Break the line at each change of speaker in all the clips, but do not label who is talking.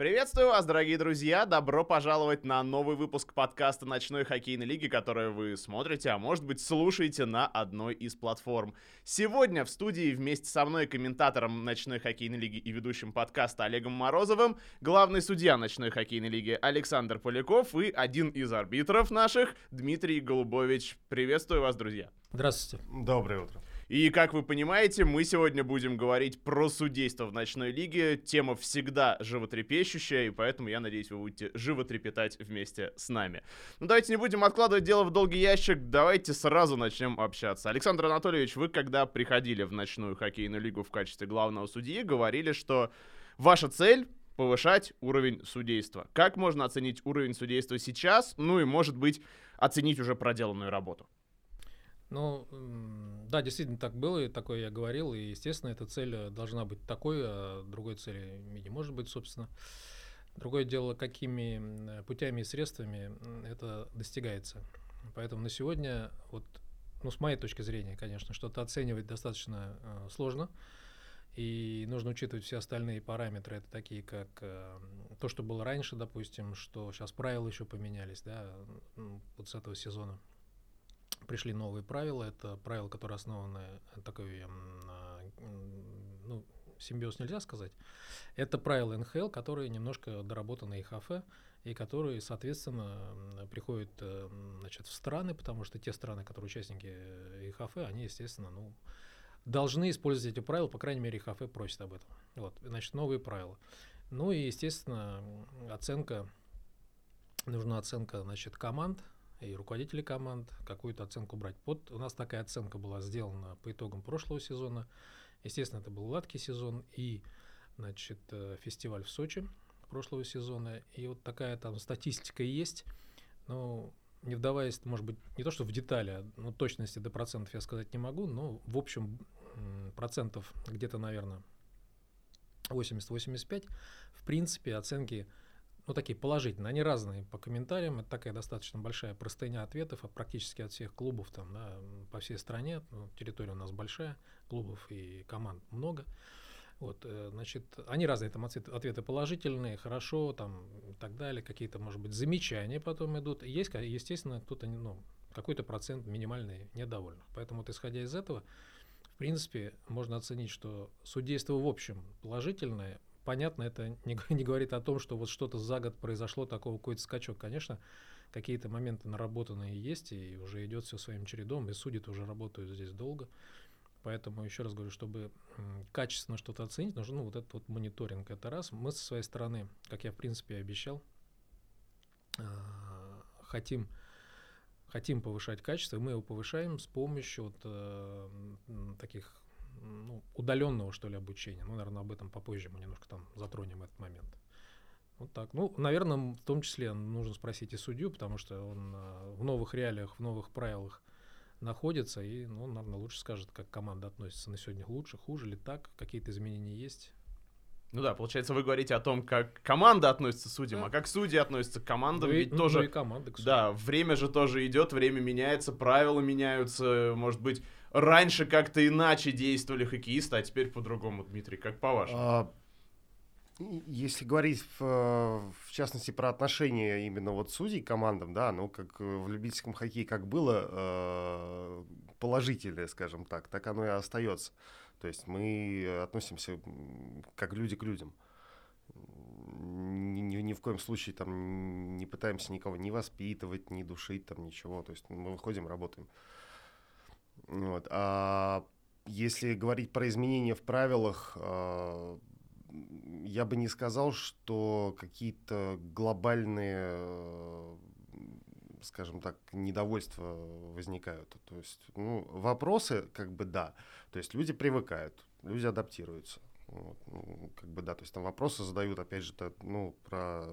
Приветствую вас, дорогие друзья! Добро пожаловать на новый выпуск подкаста «Ночной хоккейной лиги», который вы смотрите, а может быть слушаете на одной из платформ. Сегодня в студии вместе со мной комментатором «Ночной хоккейной лиги» и ведущим подкаста Олегом Морозовым, главный судья «Ночной хоккейной лиги» Александр Поляков и один из арбитров наших Дмитрий Голубович. Приветствую вас, друзья!
Здравствуйте.
Доброе утро.
И, как вы понимаете, мы сегодня будем говорить про судейство в ночной лиге. Тема всегда животрепещущая, и поэтому, я надеюсь, вы будете животрепетать вместе с нами. Ну, давайте не будем откладывать дело в долгий ящик, давайте сразу начнем общаться. Александр Анатольевич, вы, когда приходили в ночную хоккейную лигу в качестве главного судьи, говорили, что ваша цель повышать уровень судейства. Как можно оценить уровень судейства сейчас? Ну и, может быть, оценить уже проделанную работу?
Ну, да, действительно так было, и такое я говорил, и, естественно, эта цель э, должна быть такой, а другой цели не может быть, собственно. Другое дело, какими путями и средствами это достигается. Поэтому на сегодня, вот, ну, с моей точки зрения, конечно, что-то оценивать достаточно э, сложно, и нужно учитывать все остальные параметры, это такие, как э, то, что было раньше, допустим, что сейчас правила еще поменялись, да, вот с этого сезона пришли новые правила. Это правила, которые основаны такой, ну, симбиоз нельзя сказать. Это правила НХЛ, которые немножко доработаны ИХФ, и которые, соответственно, приходят э, значит, в страны, потому что те страны, которые участники ИХФ, они, естественно, ну, должны использовать эти правила, по крайней мере, ИХФ просит об этом. Вот, значит, новые правила. Ну и, естественно, оценка, нужна оценка, значит, команд, и руководители команд какую-то оценку брать. Вот у нас такая оценка была сделана по итогам прошлого сезона. Естественно, это был гладкий сезон и значит, э, фестиваль в Сочи прошлого сезона. И вот такая там статистика есть. Но не вдаваясь, может быть, не то что в детали, ну, точности до процентов я сказать не могу, но в общем процентов где-то, наверное, 80-85. В принципе, оценки ну, такие положительные, они разные по комментариям, это такая достаточно большая простыня ответов, а практически от всех клубов там, да, по всей стране, ну, территория у нас большая, клубов и команд много, вот, э, значит, они разные, там ответы положительные, хорошо, там, и так далее, какие-то, может быть, замечания потом идут, есть, естественно, кто-то, ну, какой-то процент минимальный недовольных, поэтому вот, исходя из этого, в принципе, можно оценить, что судейство в общем положительное, понятно, это не, не говорит о том, что вот что-то за год произошло, такого какой-то скачок. Конечно, какие-то моменты наработанные есть, и уже идет все своим чередом, и судьи уже работают здесь долго. Поэтому еще раз говорю, чтобы качественно что-то оценить, нужен ну, вот этот вот мониторинг. Это раз. Мы со своей стороны, как я в принципе обещал, а, хотим хотим повышать качество, и мы его повышаем с помощью вот, э, таких ну, удаленного, что ли, обучения. Ну, наверное, об этом попозже мы немножко там затронем этот момент. Вот так. Ну, наверное, в том числе нужно спросить и судью, потому что он э, в новых реалиях, в новых правилах находится, и, ну, он, наверное, лучше скажет, как команда относится на сегодня лучше, хуже ли так, какие-то изменения есть.
Ну да, получается, вы говорите о том, как команда относится к судьям, да. а как судьи относятся к командам, ну, ведь ну, тоже... Ну
и команда к
судьям. Да, время же тоже идет, время меняется, правила меняются, может быть, раньше как-то иначе действовали хоккеисты, а теперь по-другому, Дмитрий, как по-вашему? А,
если говорить в, в частности про отношения именно вот судей к командам, да, ну как в любительском хоккее как было э, положительное, скажем так, так оно и остается. То есть мы относимся как люди к людям. Ни, ни, ни в коем случае там не пытаемся никого не воспитывать, не душить, там ничего. То есть мы выходим, работаем. Вот. А если говорить про изменения в правилах, а, я бы не сказал, что какие-то глобальные, скажем так, недовольства возникают. То есть, ну, вопросы, как бы, да. То есть люди привыкают, люди адаптируются. Вот, ну, как бы, да, то есть там вопросы задают, опять же, ну, про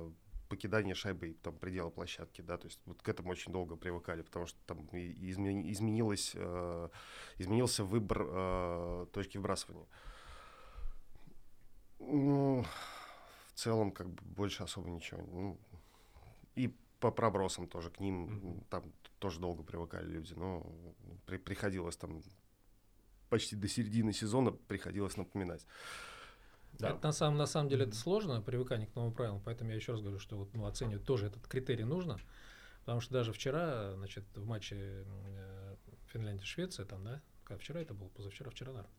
покидание шайбы там предела площадки, да, то есть вот к этому очень долго привыкали, потому что там изменилось, э, изменился выбор э, точки вбрасывания. Ну, в целом, как бы больше особо ничего. Ну, и по пробросам тоже к ним mm-hmm. там тоже долго привыкали люди, но при, приходилось там почти до середины сезона приходилось напоминать.
Да. Это на самом, на самом деле это сложно, привыкание к новым правилам, поэтому я еще раз говорю, что вот, ну, оценивать тоже этот критерий нужно, потому что даже вчера, значит, в матче э, Финляндия-Швеция, там, да, как вчера это было, позавчера, вчера, наверное,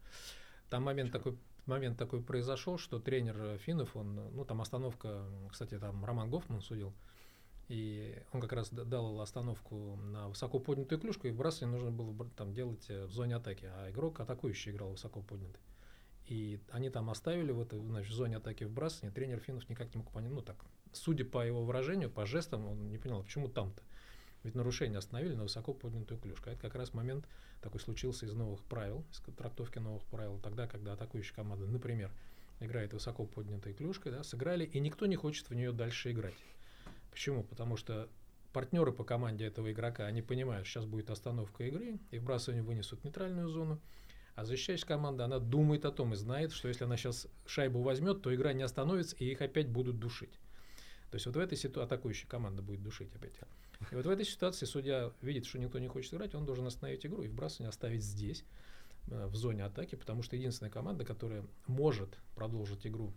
там момент вчера. такой, момент такой произошел, что тренер финнов, он, ну, там остановка, кстати, там Роман Гофман судил, и он как раз дал остановку на высоко поднятую клюшку, и вбрасывание нужно было там делать э, в зоне атаки, а игрок атакующий играл высоко поднятый. И они там оставили в этой значит, в зоне атаки вбрасывания. Тренер Финнов никак не мог понять. Ну так, судя по его выражению, по жестам, он не понял, почему там-то. Ведь нарушение остановили на высоко поднятую клюшку. А это как раз момент такой случился из новых правил, из трактовки новых правил. Тогда, когда атакующая команда, например, играет высоко поднятой клюшкой, да, сыграли, и никто не хочет в нее дальше играть. Почему? Потому что партнеры по команде этого игрока, они понимают, сейчас будет остановка игры, и вбрасывание вынесут в нейтральную зону, а защищающая команда, она думает о том и знает, что если она сейчас шайбу возьмет, то игра не остановится, и их опять будут душить. То есть вот в этой ситуации атакующая команда будет душить опять. И вот в этой ситуации судья видит, что никто не хочет играть, он должен остановить игру и вбрасывание оставить здесь, э, в зоне атаки, потому что единственная команда, которая может продолжить игру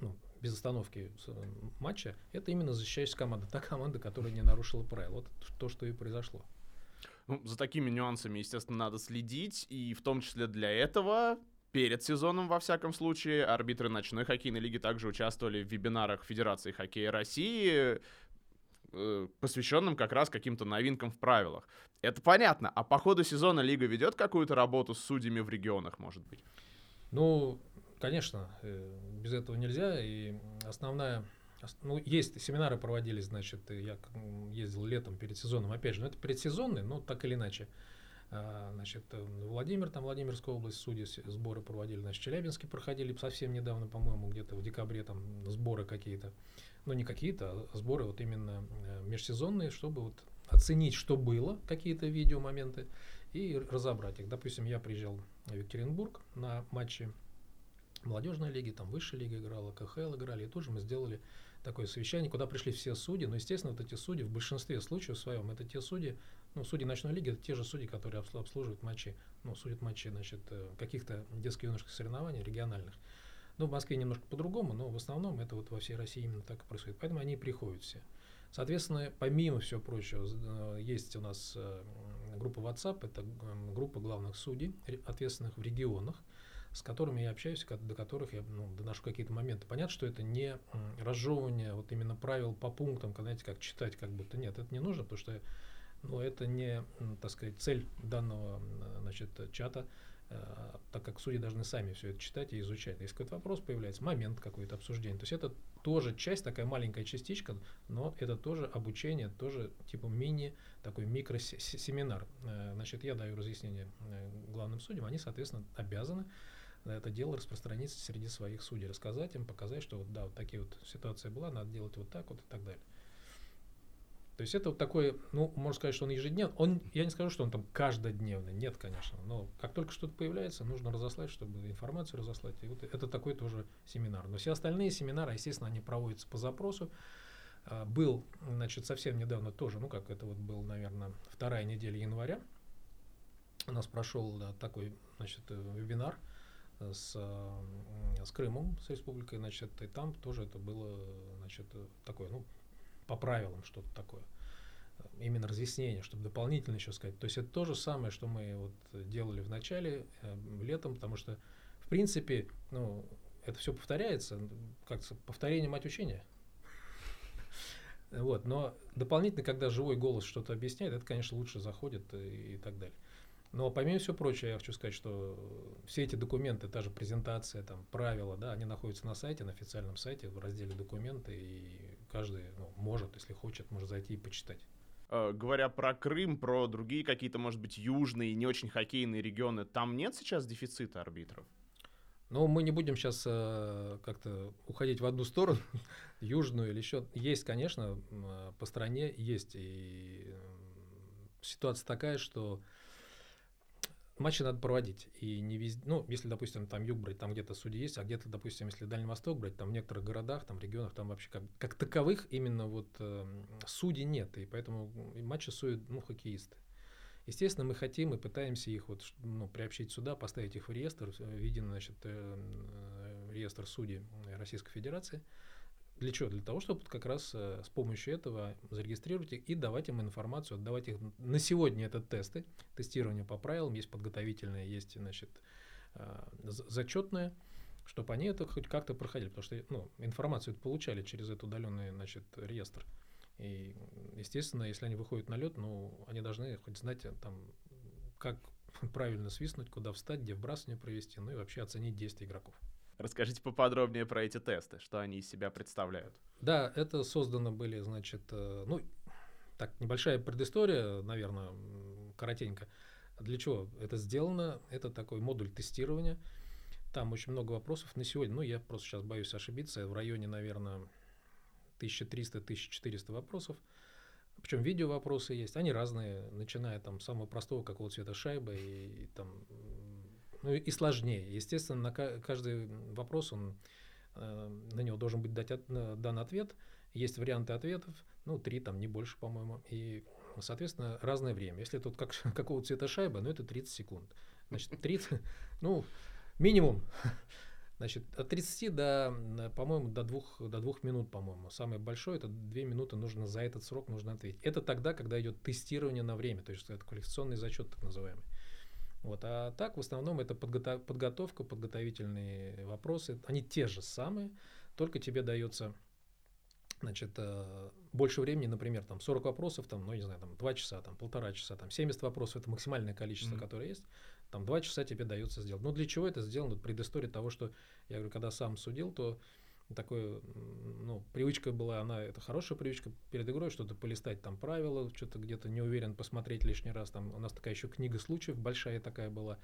ну, без остановки э, матча, это именно защищающая команда. Та команда, которая не нарушила правила. Вот то, что и произошло.
Ну, за такими нюансами, естественно, надо следить, и в том числе для этого перед сезоном, во всяком случае, арбитры ночной хоккейной лиги также участвовали в вебинарах Федерации хоккея России, э, посвященным как раз каким-то новинкам в правилах. Это понятно. А по ходу сезона лига ведет какую-то работу с судьями в регионах, может быть?
Ну, конечно, э, без этого нельзя. И основная ну, есть семинары проводились, значит, я ездил летом перед сезоном, опять же, ну, это предсезонный, но так или иначе. А, значит, Владимир, там Владимирская область, судьи сборы проводили, значит, Челябинске проходили совсем недавно, по-моему, где-то в декабре там сборы какие-то, ну не какие-то, а сборы вот именно э, межсезонные, чтобы вот оценить, что было, какие-то видео моменты, и разобрать их. Допустим, я приезжал в Екатеринбург на матчи молодежной лиги, там высшая лига играла, КХЛ играли, и тоже мы сделали такое совещание, куда пришли все судьи, но, естественно, вот эти судьи в большинстве случаев своем, это те судьи, ну, судьи ночной лиги, это те же судьи, которые обслуживают матчи, ну, судят матчи, значит, э, каких-то детско-юношеских соревнований региональных. Ну, в Москве немножко по-другому, но в основном это вот во всей России именно так и происходит. Поэтому они приходят все. Соответственно, помимо всего прочего, э, есть у нас э, группа WhatsApp, это группа главных судей, ответственных в регионах, с которыми я общаюсь, до которых я ну, доношу какие-то моменты. Понятно, что это не разжевывание вот именно правил по пунктам, когда, знаете, как читать как будто. Нет, это не нужно, потому что ну, это не, так сказать, цель данного значит, чата, э, так как судьи должны сами все это читать и изучать. Если какой-то вопрос появляется, момент какой-то обсуждения, то есть это тоже часть, такая маленькая частичка, но это тоже обучение, тоже типа мини, такой микросеминар. Э, значит, я даю разъяснение э, главным судьям, они, соответственно, обязаны это дело распространиться среди своих судей, рассказать им, показать, что вот да, вот такие вот ситуация была, надо делать вот так вот и так далее. То есть это вот такой, ну, можно сказать, что он ежедневно. Он, я не скажу, что он там каждодневный, нет, конечно. Но как только что-то появляется, нужно разослать, чтобы информацию разослать. И вот это такой тоже семинар. Но все остальные семинары, естественно, они проводятся по запросу. А, был, значит, совсем недавно тоже, ну, как это вот был, наверное, вторая неделя января. У нас прошел да, такой, значит, э, вебинар – с, с Крымом, с республикой, значит, и там тоже это было, значит, такое, ну, по правилам что-то такое. Именно разъяснение, чтобы дополнительно еще сказать. То есть это то же самое, что мы вот делали в начале, э, летом, потому что, в принципе, ну, это все повторяется, как повторение мать учения. Вот, но дополнительно, когда живой голос что-то объясняет, это, конечно, лучше заходит и, и так далее. Но помимо всего прочего, я хочу сказать, что все эти документы, та же презентация, там, правила, да, они находятся на сайте, на официальном сайте, в разделе документы, и каждый ну, может, если хочет, может зайти и почитать.
Э, говоря про Крым, про другие какие-то, может быть, южные, не очень хоккейные регионы, там нет сейчас дефицита арбитров?
Ну, мы не будем сейчас э, как-то уходить в одну сторону, южную или еще. Есть, конечно, по стране есть. И ситуация такая, что матчи надо проводить. И не везде, ну, если, допустим, там юг брать, там где-то судьи есть, а где-то, допустим, если Дальний Восток брать, там в некоторых городах, там регионах, там вообще как, как таковых именно вот э, судей нет. И поэтому матчи суют, ну, хоккеисты. Естественно, мы хотим и пытаемся их вот, ну, приобщить сюда, поставить их в реестр в виде значит, э, реестр судей Российской Федерации. Для чего? Для того, чтобы как раз э, с помощью этого зарегистрировать и давать им информацию, отдавать их. На сегодня это тесты, тестирование по правилам, есть подготовительное, есть, значит, э, зачетное, чтобы они это хоть как-то проходили, потому что ну, информацию получали через этот удаленный значит, реестр. И, естественно, если они выходят на лед, ну, они должны хоть знать, там, как правильно свистнуть, куда встать, где вбрасывание провести, ну и вообще оценить действия игроков.
Расскажите поподробнее про эти тесты, что они из себя представляют.
Да, это создано были, значит, э, ну, так, небольшая предыстория, наверное, коротенько. Для чего это сделано? Это такой модуль тестирования. Там очень много вопросов на сегодня. Ну, я просто сейчас боюсь ошибиться. В районе, наверное, 1300-1400 вопросов. Причем видео вопросы есть. Они разные, начиная там с самого простого, какого цвета шайба, и, и там ну и сложнее. Естественно, на каждый вопрос он, э, на него должен быть дать от, дан ответ. Есть варианты ответов, ну, три там, не больше, по-моему. И, соответственно, разное время. Если тут как, какого цвета шайба, ну, это 30 секунд. Значит, 30, ну, минимум. Значит, от 30 до, по-моему, до двух, до двух минут, по-моему. Самое большое, это 2 минуты нужно за этот срок нужно ответить. Это тогда, когда идет тестирование на время, то есть это квалификационный зачет так называемый. Вот. А так в основном это подготов, подготовка, подготовительные вопросы. Они те же самые, только тебе дается значит, э, больше времени, например, там 40 вопросов, там, ну, не знаю, там 2 часа, там полтора часа, там 70 вопросов, это максимальное количество, mm-hmm. которое есть, там 2 часа тебе дается сделать. Но для чего это сделано? Предыстория того, что, я говорю, когда сам судил, то такой, ну, привычка была, она, это хорошая привычка перед игрой, что-то полистать там правила, что-то где-то не уверен, посмотреть лишний раз, там у нас такая еще книга случаев большая такая была,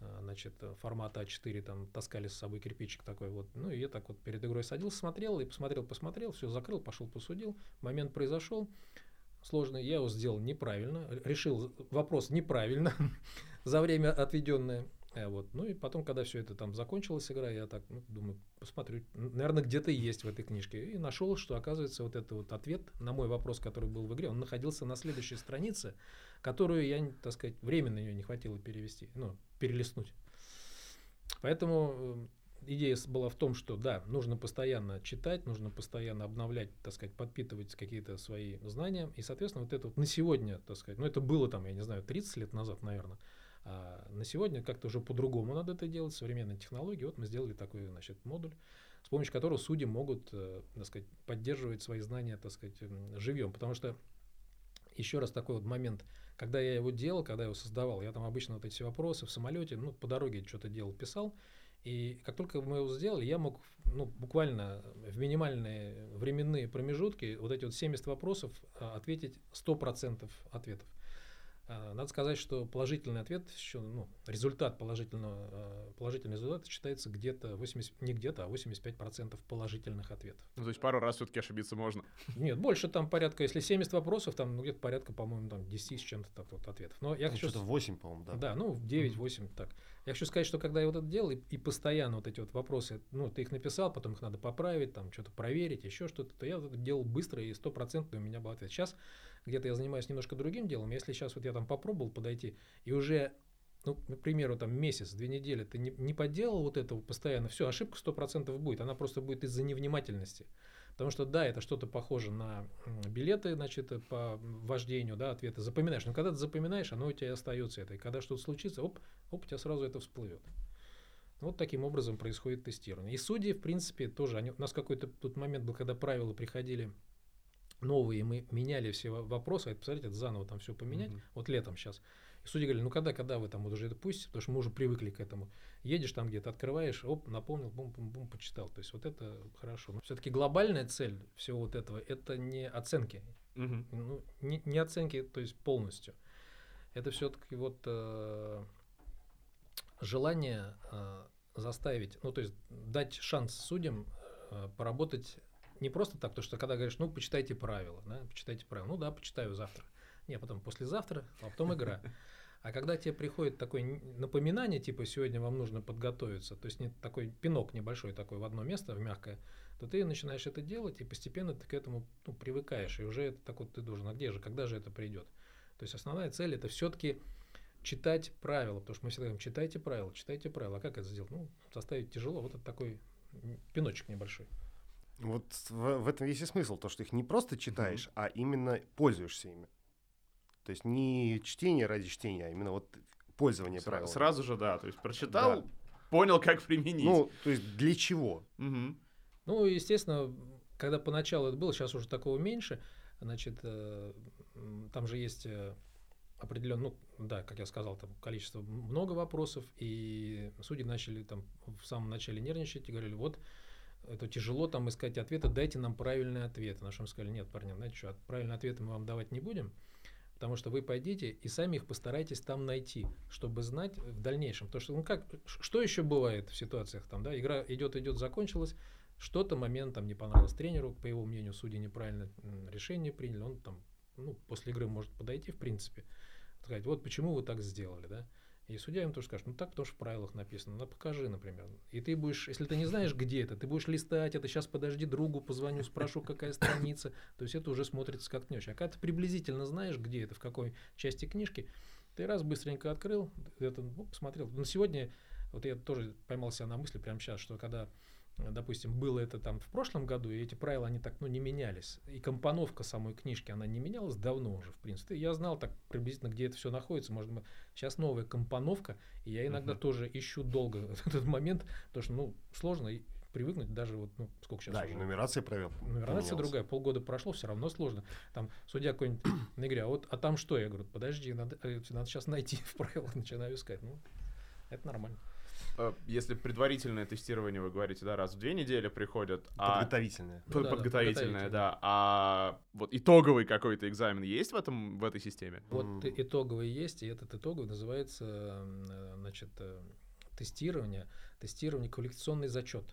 а, значит, формата А4, там таскали с собой кирпичик такой вот, ну и я так вот перед игрой садился, смотрел и посмотрел, посмотрел, все закрыл, пошел посудил, момент произошел, сложный, я его сделал неправильно, решил вопрос неправильно за время отведенное, Э, вот. Ну и потом, когда все это там закончилась игра, я так ну, думаю, посмотрю, наверное, где-то есть в этой книжке. И нашел, что оказывается вот этот вот ответ на мой вопрос, который был в игре, он находился на следующей странице, которую я, так сказать, временно ее не хватило перевести, ну, перелистнуть. Поэтому э, идея была в том, что да, нужно постоянно читать, нужно постоянно обновлять, так сказать, подпитывать какие-то свои знания. И, соответственно, вот это вот на сегодня, так сказать, ну это было там, я не знаю, 30 лет назад, наверное, а на сегодня как-то уже по-другому надо это делать, современные технологии. Вот мы сделали такой значит, модуль, с помощью которого судьи могут э, так сказать, поддерживать свои знания так сказать, живьем. Потому что еще раз такой вот момент, когда я его делал, когда я его создавал, я там обычно вот эти вопросы в самолете, ну, по дороге что-то делал, писал, и как только мы его сделали, я мог ну, буквально в минимальные временные промежутки вот эти вот 70 вопросов а, ответить 100% ответов. А, надо сказать, что положительный ответ, еще, ну, результат положительного, а, положительный результат считается где-то 80, не где-то, а 85% положительных ответов.
Ну, то есть пару раз все-таки ошибиться можно?
Нет, больше там порядка, если 70 вопросов, там ну, где-то порядка, по-моему, там 10 с чем-то так, вот, ответов. Но я
ну,
хочу...
Что-то 8, по-моему, да.
Да, ну 9-8, mm-hmm. так. Я хочу сказать, что когда я вот это делал, и, и постоянно вот эти вот вопросы, ну, ты их написал, потом их надо поправить, там, что-то проверить, еще что-то, то я вот это делал быстро, и стопроцентный у меня был ответ. Сейчас где-то я занимаюсь немножко другим делом. Если сейчас вот я там попробовал подойти, и уже, ну, к примеру, там месяц, две недели ты не, не подделал вот этого постоянно, все, ошибка 100% будет, она просто будет из-за невнимательности. Потому что, да, это что-то похоже на билеты, значит, по вождению, да, ответы запоминаешь. Но когда ты запоминаешь, оно у тебя остается это. И когда что-то случится, оп, оп, у тебя сразу это всплывет. Вот таким образом происходит тестирование. И судьи, в принципе, тоже, они, у нас какой-то тут момент был, когда правила приходили новые, мы меняли все вопросы, это, посмотрите, это заново там все поменять, mm-hmm. вот летом сейчас. И судьи говорили, ну когда, когда вы там вот уже это пустите, потому что мы уже привыкли к этому. Едешь там где-то, открываешь, оп, напомнил, бум-бум-бум, почитал. То есть вот это хорошо. Но все-таки глобальная цель всего вот этого, это не оценки. Mm-hmm. Ну, не, не оценки, то есть полностью. Это все-таки вот э, желание э, заставить, ну то есть дать шанс судьям э, поработать не просто так, то что когда говоришь, ну, почитайте правила, да, почитайте правила, ну да, почитаю завтра. Не, потом послезавтра, а потом игра. А когда тебе приходит такое напоминание, типа сегодня вам нужно подготовиться, то есть не такой пинок небольшой такой в одно место, в мягкое, то ты начинаешь это делать, и постепенно ты к этому ну, привыкаешь, и уже это так вот ты должен, а где же, когда же это придет? То есть основная цель это все-таки читать правила, потому что мы всегда говорим, читайте правила, читайте правила. А как это сделать? Ну, составить тяжело. Вот это такой пиночек небольшой.
Вот в, в этом весь и смысл, то, что их не просто читаешь, mm-hmm. а именно пользуешься ими. То есть не чтение ради чтения, а именно вот пользование
Сра-
правилами.
Сразу же, да, то есть прочитал, да. понял, как применить.
Ну, то есть для чего?
Угу. Ну, естественно, когда поначалу это было, сейчас уже такого меньше, значит, э, там же есть э, определенно, ну, да, как я сказал, там количество много вопросов, и судьи начали там в самом начале нервничать и говорили, вот, это тяжело там искать ответы, дайте нам правильные ответы. На что мы сказали, нет, парни, знаете что, правильные ответы мы вам давать не будем, потому что вы пойдите и сами их постарайтесь там найти, чтобы знать в дальнейшем. То, что, ну как, что еще бывает в ситуациях там, да, игра идет, идет, закончилась, что-то момент там не понравилось тренеру, по его мнению, судьи неправильно решение приняли, он там, ну, после игры может подойти, в принципе, сказать, вот почему вы так сделали, да, и судья им тоже скажет, ну так тоже в правилах написано, ну покажи, например. И ты будешь, если ты не знаешь, где это, ты будешь листать это, сейчас подожди другу, позвоню, спрошу, какая страница. То есть это уже смотрится как не очень. А когда ты приблизительно знаешь, где это, в какой части книжки, ты раз быстренько открыл, это, ну, посмотрел. Но сегодня, вот я тоже поймался на мысли прямо сейчас, что когда допустим, было это там в прошлом году, и эти правила, они так, ну, не менялись. И компоновка самой книжки, она не менялась давно уже, в принципе. Я знал так приблизительно, где это все находится. Может быть, сейчас новая компоновка, и я иногда uh-huh. тоже ищу долго этот момент, потому что, ну, сложно привыкнуть даже вот, ну, сколько сейчас
Да,
уже.
и нумерация правил
Нумерация другая, полгода прошло, все равно сложно. Там судья какой-нибудь на игре, а вот, а там что? Я говорю, подожди, надо, э, надо сейчас найти в правилах, начинаю искать. Ну, это нормально.
Э, если предварительное тестирование, вы говорите, да, раз в две недели приходят.
А подготовительное.
А... Ну, да, подготовительное, да, да. А вот итоговый какой-то экзамен есть в, этом, в этой системе?
Вот mm. итоговый есть, и этот итоговый называется, э, значит, э, тестирование, тестирование квалификационный зачет.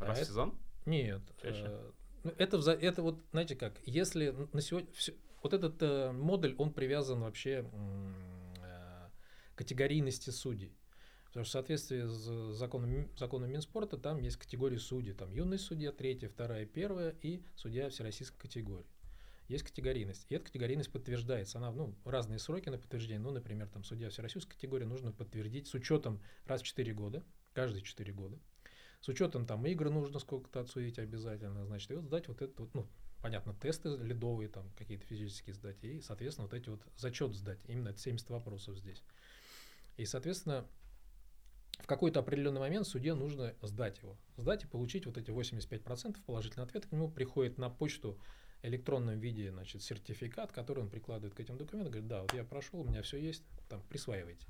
Раз а в сезон?
Это... Нет. Э, ну, это, это вот, знаете как, если на сегодня... Все, вот этот э, модуль, он привязан вообще э, категорийности судей. Потому что в соответствии с законом, законом Минспорта там есть категории судей. Там юный судья, третья, вторая, первая и судья всероссийской категории. Есть категорийность. И эта категорийность подтверждается. Она, ну, разные сроки на подтверждение. Ну, например, там судья всероссийской категории нужно подтвердить с учетом раз в 4 года, каждые 4 года. С учетом там игр нужно сколько-то отсудить обязательно. Значит, и вот сдать вот это вот, ну, понятно, тесты ледовые, там какие-то физические сдать. И, соответственно, вот эти вот зачет сдать. Именно это 70 вопросов здесь. И, соответственно, в какой-то определенный момент суде нужно сдать его. Сдать и получить вот эти 85% положительный ответ. К нему приходит на почту в электронном виде значит, сертификат, который он прикладывает к этим документам. Говорит, да, вот я прошел, у меня все есть, там, присваивайте.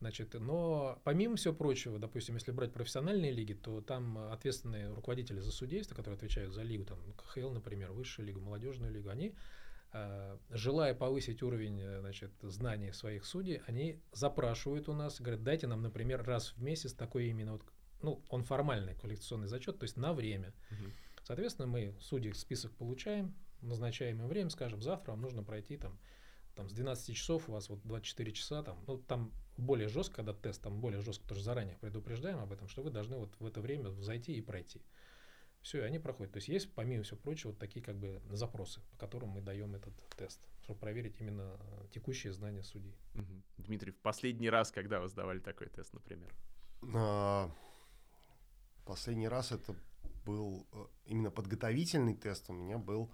Значит, но помимо всего прочего, допустим, если брать профессиональные лиги, то там ответственные руководители за судейство, которые отвечают за лигу, там, КХЛ, например, высшую лигу, молодежную лигу, они желая повысить уровень э, значит, знаний своих судей, они запрашивают у нас, говорят, дайте нам, например, раз в месяц такой именно, вот, ну, он формальный квалификационный зачет, то есть на время. Угу. Соответственно, мы судей список получаем, назначаем им время, скажем, завтра вам нужно пройти там, там с 12 часов, у вас вот 24 часа, там, ну, там более жестко, когда тест, там более жестко, тоже заранее предупреждаем об этом, что вы должны вот в это время зайти и пройти. Все, и они проходят. То есть есть, помимо всего прочего, вот такие как бы запросы, по которым мы даем этот тест, чтобы проверить именно э, текущие знания судей.
Угу. Дмитрий, в последний раз, когда вы сдавали такой тест, например?
А, последний раз это был э, именно подготовительный тест у меня был,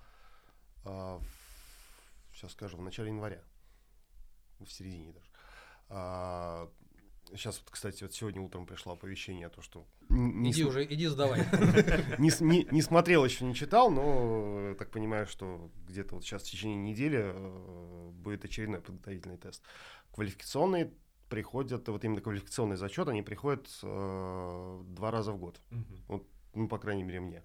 а, в, сейчас скажу, в начале января, в середине даже. А, Сейчас вот, кстати, вот сегодня утром пришло оповещение о том, что...
Не иди см... уже, иди сдавай.
не, не, не смотрел, еще не читал, но так понимаю, что где-то вот сейчас в течение недели э, будет очередной подготовительный тест. Квалификационные приходят, вот именно квалификационный зачет, они приходят э, два раза в год. Вот, ну, по крайней мере, мне.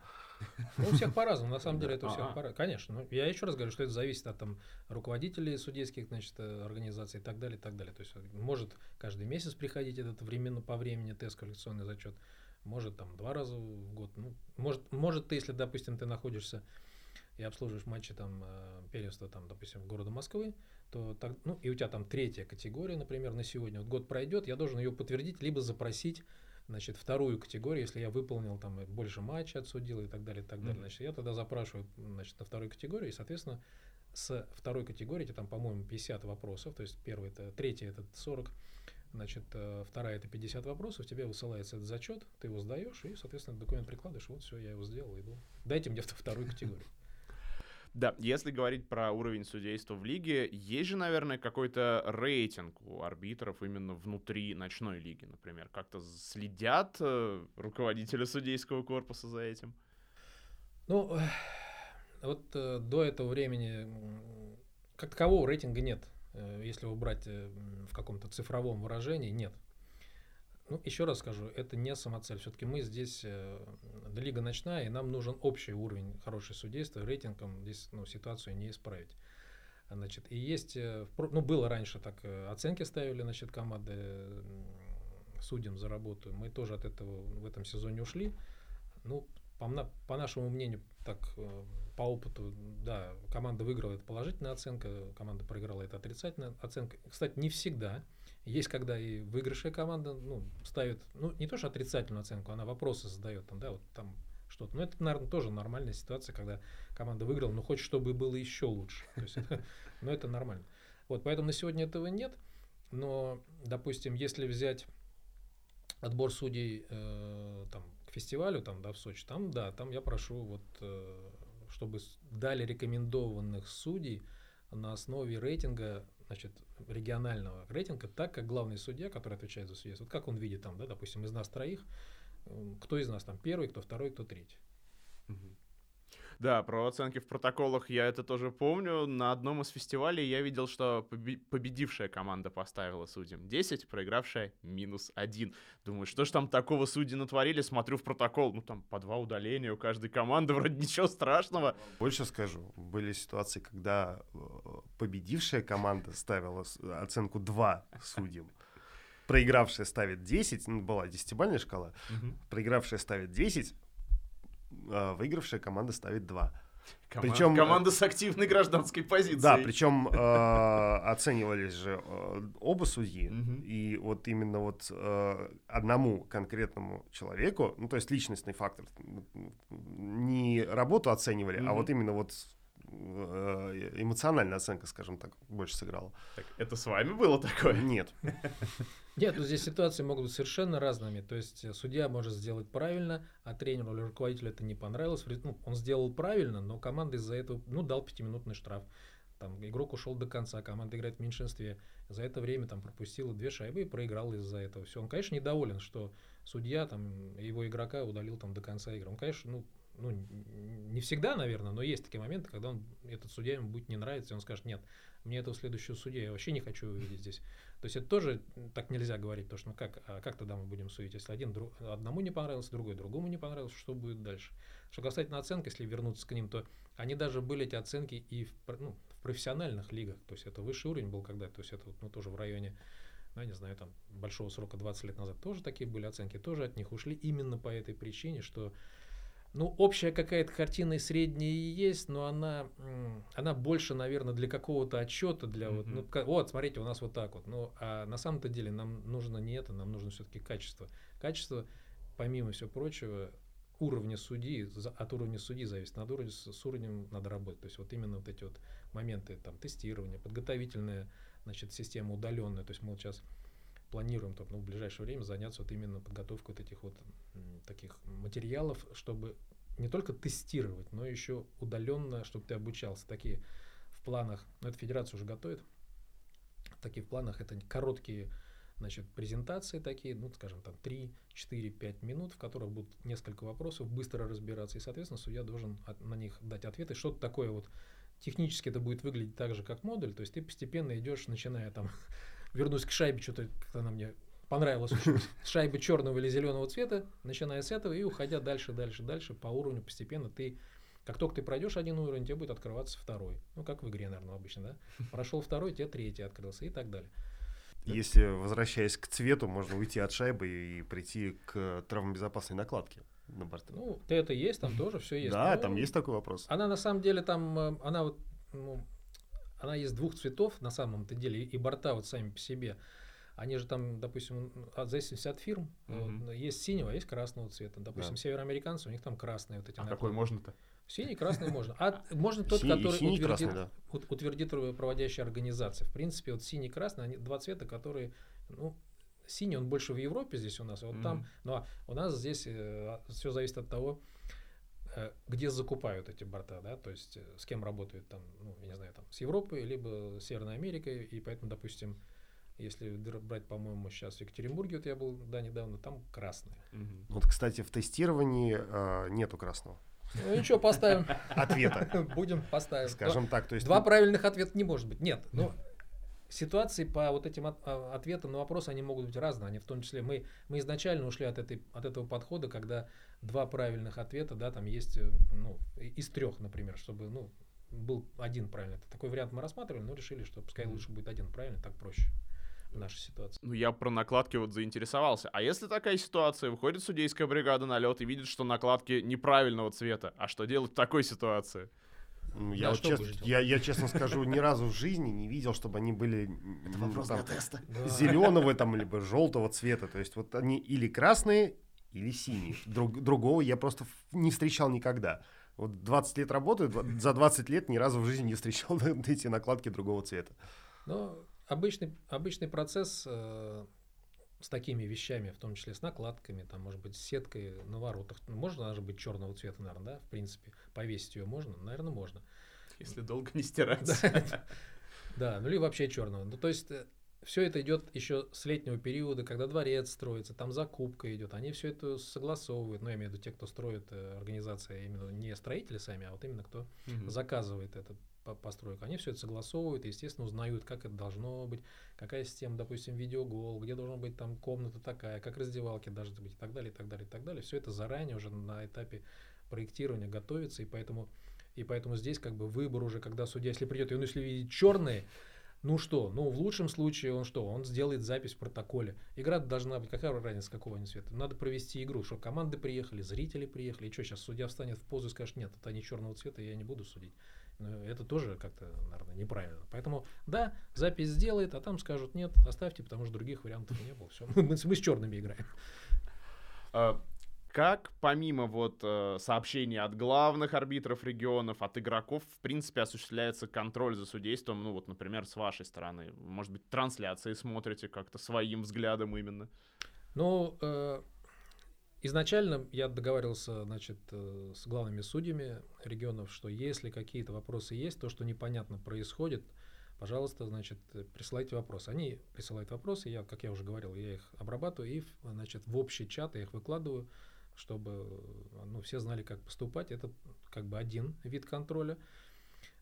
Ну, у всех по-разному, на самом деле это у всех по-разному. Конечно, ну, я еще раз говорю, что это зависит от там, руководителей судейских значит, э, организаций и так далее, и так далее. То есть может каждый месяц приходить этот временно по времени тест, коллекционный зачет, может там два раза в год. Ну, может, может ты, если, допустим, ты находишься и обслуживаешь матчи там э, первенства, там, допустим, города Москвы, то так, ну, и у тебя там третья категория, например, на сегодня, вот год пройдет, я должен ее подтвердить, либо запросить значит, вторую категорию, если я выполнил там больше матчей отсудил и так далее, и так далее, mm-hmm. значит, я тогда запрашиваю, значит, на вторую категорию, и, соответственно, с второй категории, там, по-моему, 50 вопросов, то есть первый это, третий это 40, Значит, э, вторая это 50 вопросов, тебе высылается этот зачет, ты его сдаешь, и, соответственно, документ прикладываешь, вот все, я его сделал, иду. Дайте мне вторую категорию.
Да, если говорить про уровень судейства в лиге, есть же, наверное, какой-то рейтинг у арбитров именно внутри ночной лиги, например. Как-то следят э, руководители судейского корпуса за этим?
Ну, вот э, до этого времени как такового рейтинга нет. Э, если убрать э, в каком-то цифровом выражении, нет. Ну, еще раз скажу, это не самоцель. Все-таки мы здесь, э, лига ночная, и нам нужен общий уровень хорошей судейства. Рейтингом здесь ну, ситуацию не исправить. Значит, и есть, э, ну, было раньше так, э, оценки ставили, значит, команды судьям за работу. Мы тоже от этого в этом сезоне ушли. Ну, по, по нашему мнению, так э, по опыту, да, команда выиграла, это положительная оценка, команда проиграла, это отрицательная оценка. Кстати, не всегда. Есть, когда и выигрышая команда ну, ставит, ну, не то что отрицательную оценку, она вопросы задает, там, да, вот там что-то. Но это, наверное, тоже нормальная ситуация, когда команда выиграла, но хочет, чтобы было еще лучше. То есть но это нормально. Вот, поэтому на сегодня этого нет. Но, допустим, если взять отбор судей э, там, к фестивалю там, да, в Сочи, там, да, там я прошу, вот, э, чтобы дали рекомендованных судей на основе рейтинга, значит, регионального рейтинга, так как главный судья, который отвечает за судейство, вот как он видит там, да, допустим, из нас троих, кто из нас там первый, кто второй, кто третий.
Да, про оценки в протоколах я это тоже помню. На одном из фестивалей я видел, что победившая команда поставила судьям 10, проигравшая минус 1. Думаю, что ж там такого судьи натворили? Смотрю в протокол, ну там по два удаления у каждой команды, вроде ничего страшного.
Больше скажу, были ситуации, когда э, победившая команда ставила оценку 2 судьям проигравшая ставит 10, ну, была десятибальная шкала, угу. проигравшая ставит 10, а, выигравшая команда ставит 2.
Команда, причем, команда с активной гражданской позицией.
Да, причем э, оценивались же э, оба судьи, угу. и вот именно вот э, одному конкретному человеку, ну то есть личностный фактор, не работу оценивали, угу. а вот именно вот э, эмоциональная оценка, скажем так, больше сыграла. Так,
это с вами было такое?
Нет.
Нет, ну здесь ситуации могут быть совершенно разными. То есть э, судья может сделать правильно, а тренеру или руководителю это не понравилось. Ну, он сделал правильно, но команда из-за этого ну, дал пятиминутный штраф. Там игрок ушел до конца, команда играет в меньшинстве. За это время там пропустила две шайбы и проиграл из-за этого. Все. Он, конечно, недоволен, что судья там его игрока удалил там до конца игры. Он, конечно, ну, ну, не всегда, наверное, но есть такие моменты, когда он, этот судья ему будет не нравиться, и он скажет, нет, мне этого следующего судья я вообще не хочу увидеть здесь. То есть это тоже так нельзя говорить, потому что ну как, а как тогда мы будем судить, если один друг, одному не понравился, другой другому не понравился, что будет дальше? Что касательно оценок, если вернуться к ним, то они даже были эти оценки и в, ну, в профессиональных лигах, то есть это высший уровень был когда, то есть это ну, тоже в районе ну, я не знаю, там, большого срока 20 лет назад тоже такие были оценки, тоже от них ушли именно по этой причине, что ну, общая какая-то картина и средняя есть, но она, она больше, наверное, для какого-то отчета, для mm-hmm. вот, ну, вот, смотрите, у нас вот так вот. Ну, а на самом-то деле нам нужно не это, нам нужно все-таки качество. Качество, помимо всего прочего, уровня судьи, от уровня судьи зависит, над уровнем, с уровнем надо работать. То есть вот именно вот эти вот моменты там, тестирования, подготовительная значит, система удаленная. То есть мы вот сейчас планируем там, ну, в ближайшее время заняться вот именно подготовкой вот этих вот таких материалов, чтобы не только тестировать, но еще удаленно, чтобы ты обучался. Такие в планах, ну, это федерация уже готовит, такие в планах это короткие значит, презентации такие, ну, скажем, там 3, 4, 5 минут, в которых будут несколько вопросов, быстро разбираться, и, соответственно, судья должен от, на них дать ответы. Что-то такое вот технически это будет выглядеть так же, как модуль, то есть ты постепенно идешь, начиная там вернусь к шайбе, что-то как она мне понравилась очень. Шайбы черного или зеленого цвета, начиная с этого и уходя дальше, дальше, дальше по уровню постепенно ты как только ты пройдешь один уровень, тебе будет открываться второй. Ну, как в игре, наверное, обычно, да? Прошел второй, тебе третий открылся и так далее.
Если, возвращаясь к цвету, можно уйти от шайбы и прийти к травмобезопасной накладке на борту.
Ну, это есть, там тоже все есть.
Да, там есть такой вопрос.
Она на самом деле там, э, она вот, ну, она есть двух цветов на самом-то деле, и борта вот сами по себе. Они же там, допустим, от зависимости от фирм, mm-hmm. вот, есть синего, а есть красного цвета. Допустим, да. североамериканцы, у них там красные вот эти.
А какой можно-то?
Синий, красный можно. А можно тот,
синий,
который
синий,
утвердит,
красный, да.
утвердит проводящая организация. В принципе, вот синий и красный, они два цвета, которые, ну, синий, он больше в Европе здесь у нас, вот
Мгм.
там, ну а у нас здесь все зависит от того, э, где закупают эти борта, да, то есть э, с кем работают там, ну, я не знаю, там, с Европой, либо с Северной Америкой, и поэтому, допустим, если брать, по-моему, сейчас в Екатеринбурге, вот я был, да, недавно, там красные.
Мгм.
Вот, кстати, в тестировании э, нету красного
Ну ничего, поставим.
ответа,
Будем поставим.
скажем так. То есть
Два правильных ответа не может быть. Нет. Ну, ситуации по вот этим от- а, ответам на вопросы, они могут быть разные. Они в том числе, мы, мы изначально ушли от, этой, от этого подхода, когда два правильных ответа, да, там есть, э, ну, из трех, например, чтобы, ну, был один правильный. Такой вариант мы рассматривали, но решили, что пускай лучше будет один правильный, так проще в нашей ситуации.
Ну, я про накладки вот заинтересовался. А если такая ситуация, выходит судейская бригада на лед и видит, что накладки неправильного цвета, а что делать в такой ситуации?
Ну,
Да,
я, вот
делать?
я, я честно скажу, ни разу в жизни не видел, чтобы они были м, там, зеленого там, либо желтого цвета. То есть вот они или красные, или синие. Друг- другого я просто не встречал никогда. Вот 20 лет работаю, за 20 лет ни разу в жизни не встречал эти накладки другого цвета.
Но обычный, обычный процесс э, с такими вещами, в том числе с накладками, там, может быть, с сеткой на воротах. Ну, Можно даже быть черного цвета, наверное, да, в принципе. Повесить ее можно? Наверное, можно.
Если долго не стирать.
Да, Да, ну или вообще черного. Ну, то есть все это идет еще с летнего периода, когда дворец строится, там закупка идет. Они все это согласовывают. Ну, я имею в виду те, кто строит э, организация, именно не строители сами, а вот именно кто
Мгм.
заказывает эту по- постройку. Они все это согласовывают, и, естественно, узнают, как это должно быть, какая система, допустим, видеогол, где должна быть там комната такая, как раздевалки должны быть и так далее, и так далее, и так далее. Все это заранее уже на этапе проектирования готовится, и поэтому, и поэтому здесь как бы выбор уже, когда судья, если придет, и он если видит черные, ну что, ну в лучшем случае он что, он сделает запись в протоколе. Игра должна быть, какая разница, какого они цвета? Надо провести игру, что команды приехали, зрители приехали, и что сейчас судья встанет в позу и скажет, нет, это они черного цвета, я не буду судить. Ну, это тоже как-то, наверное, неправильно. Поэтому, да, запись сделает, а там скажут, нет, оставьте, потому что других вариантов не было. Все, мы, мы с черными играем.
А, Как помимо вот э, сообщений от главных арбитров регионов, от игроков, в принципе, осуществляется контроль за судейством, ну вот, например, с вашей стороны? Может быть, трансляции смотрите как-то своим взглядом именно?
Ну, э, изначально я договаривался, значит, э, с главными судьями регионов, что если какие-то вопросы есть, то, что непонятно происходит, пожалуйста, значит, присылайте вопросы. Они присылают вопросы, я, как я уже говорил, я их обрабатываю и, значит, в общий чат я их выкладываю, чтобы, э, ну, все знали, как поступать. Это как бы один вид контроля.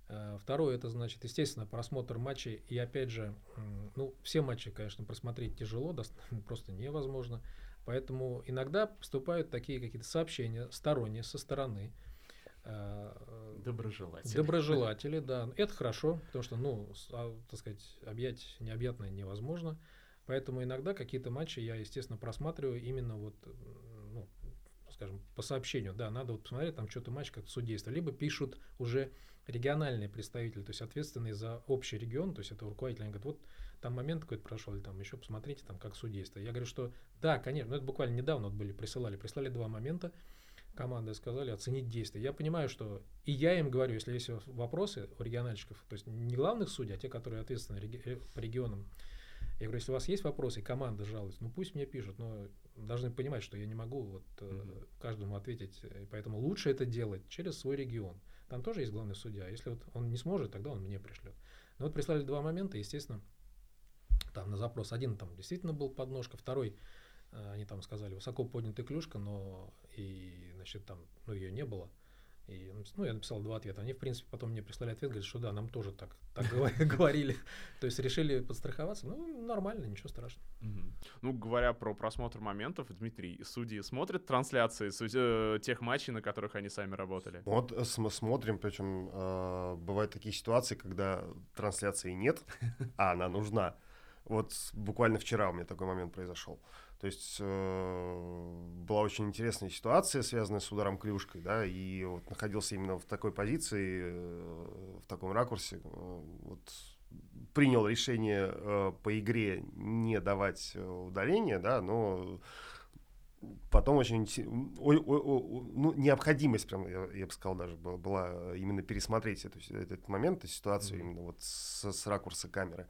Э, Второе, это, значит, естественно, просмотр матчей. И опять же, ну, все матчи, конечно, просмотреть тяжело, просто невозможно. Поэтому иногда поступают такие какие-то сообщения сторонние, со стороны. э,
Доброжелатель.
Доброжелатели, да. Это хорошо, потому что, ну, а, так сказать, объять необъятное невозможно. Поэтому иногда какие-то матчи я, естественно, просматриваю именно вот, скажем, по сообщению. Да, надо вот посмотреть там что-то матч как судейство. Либо пишут уже региональные представители, то есть ответственные за общий регион, то есть это руководитель, они говорят, вот там момент какой-то прошел, или там еще посмотрите, там как судейство. Я говорю, что да, конечно, ну это буквально недавно вот были, присылали, прислали два момента, команды сказали оценить действия. Я понимаю, что и я им говорю, если есть вопросы у региональщиков, то есть не главных судей, а те, которые ответственны реги- э, по регионам, я говорю, если у вас есть вопросы, команда жалуется, ну пусть мне пишут, но должны понимать, что я не могу вот э,
Мгм.
каждому ответить, э, поэтому лучше это делать через свой регион. Там тоже есть главный судья. Если вот он не сможет, тогда он мне пришлет. Но вот прислали два момента, естественно, там на запрос один там действительно был подножка, второй э, они там сказали высоко поднятая клюшка, но и значит там ну ее не было. И, ну, я написал два ответа. Они, в принципе, потом мне прислали ответ, говорят, что да, нам тоже так, так говори- говорили. То есть решили подстраховаться. Ну, нормально, ничего страшного.
Ну, говоря про просмотр моментов, Дмитрий, судьи смотрят трансляции э, тех матчей, на которых они сами работали?
Вот э, см- смотрим, причем э, бывают такие ситуации, когда трансляции нет, а она нужна. Вот буквально вчера у меня такой момент произошел. То есть э, была очень интересная ситуация, связанная с ударом клюшкой, да, и вот находился именно в такой позиции, э, в таком ракурсе. э, вот принял решение э, по игре не давать э, удаления, да, но потом очень ой- ой- ой- ну, необходимость, прям, я, я бы сказал, даже была, была именно пересмотреть эту, этот момент, эту ситуацию
Мгм.
именно вот с, с ракурса камеры м,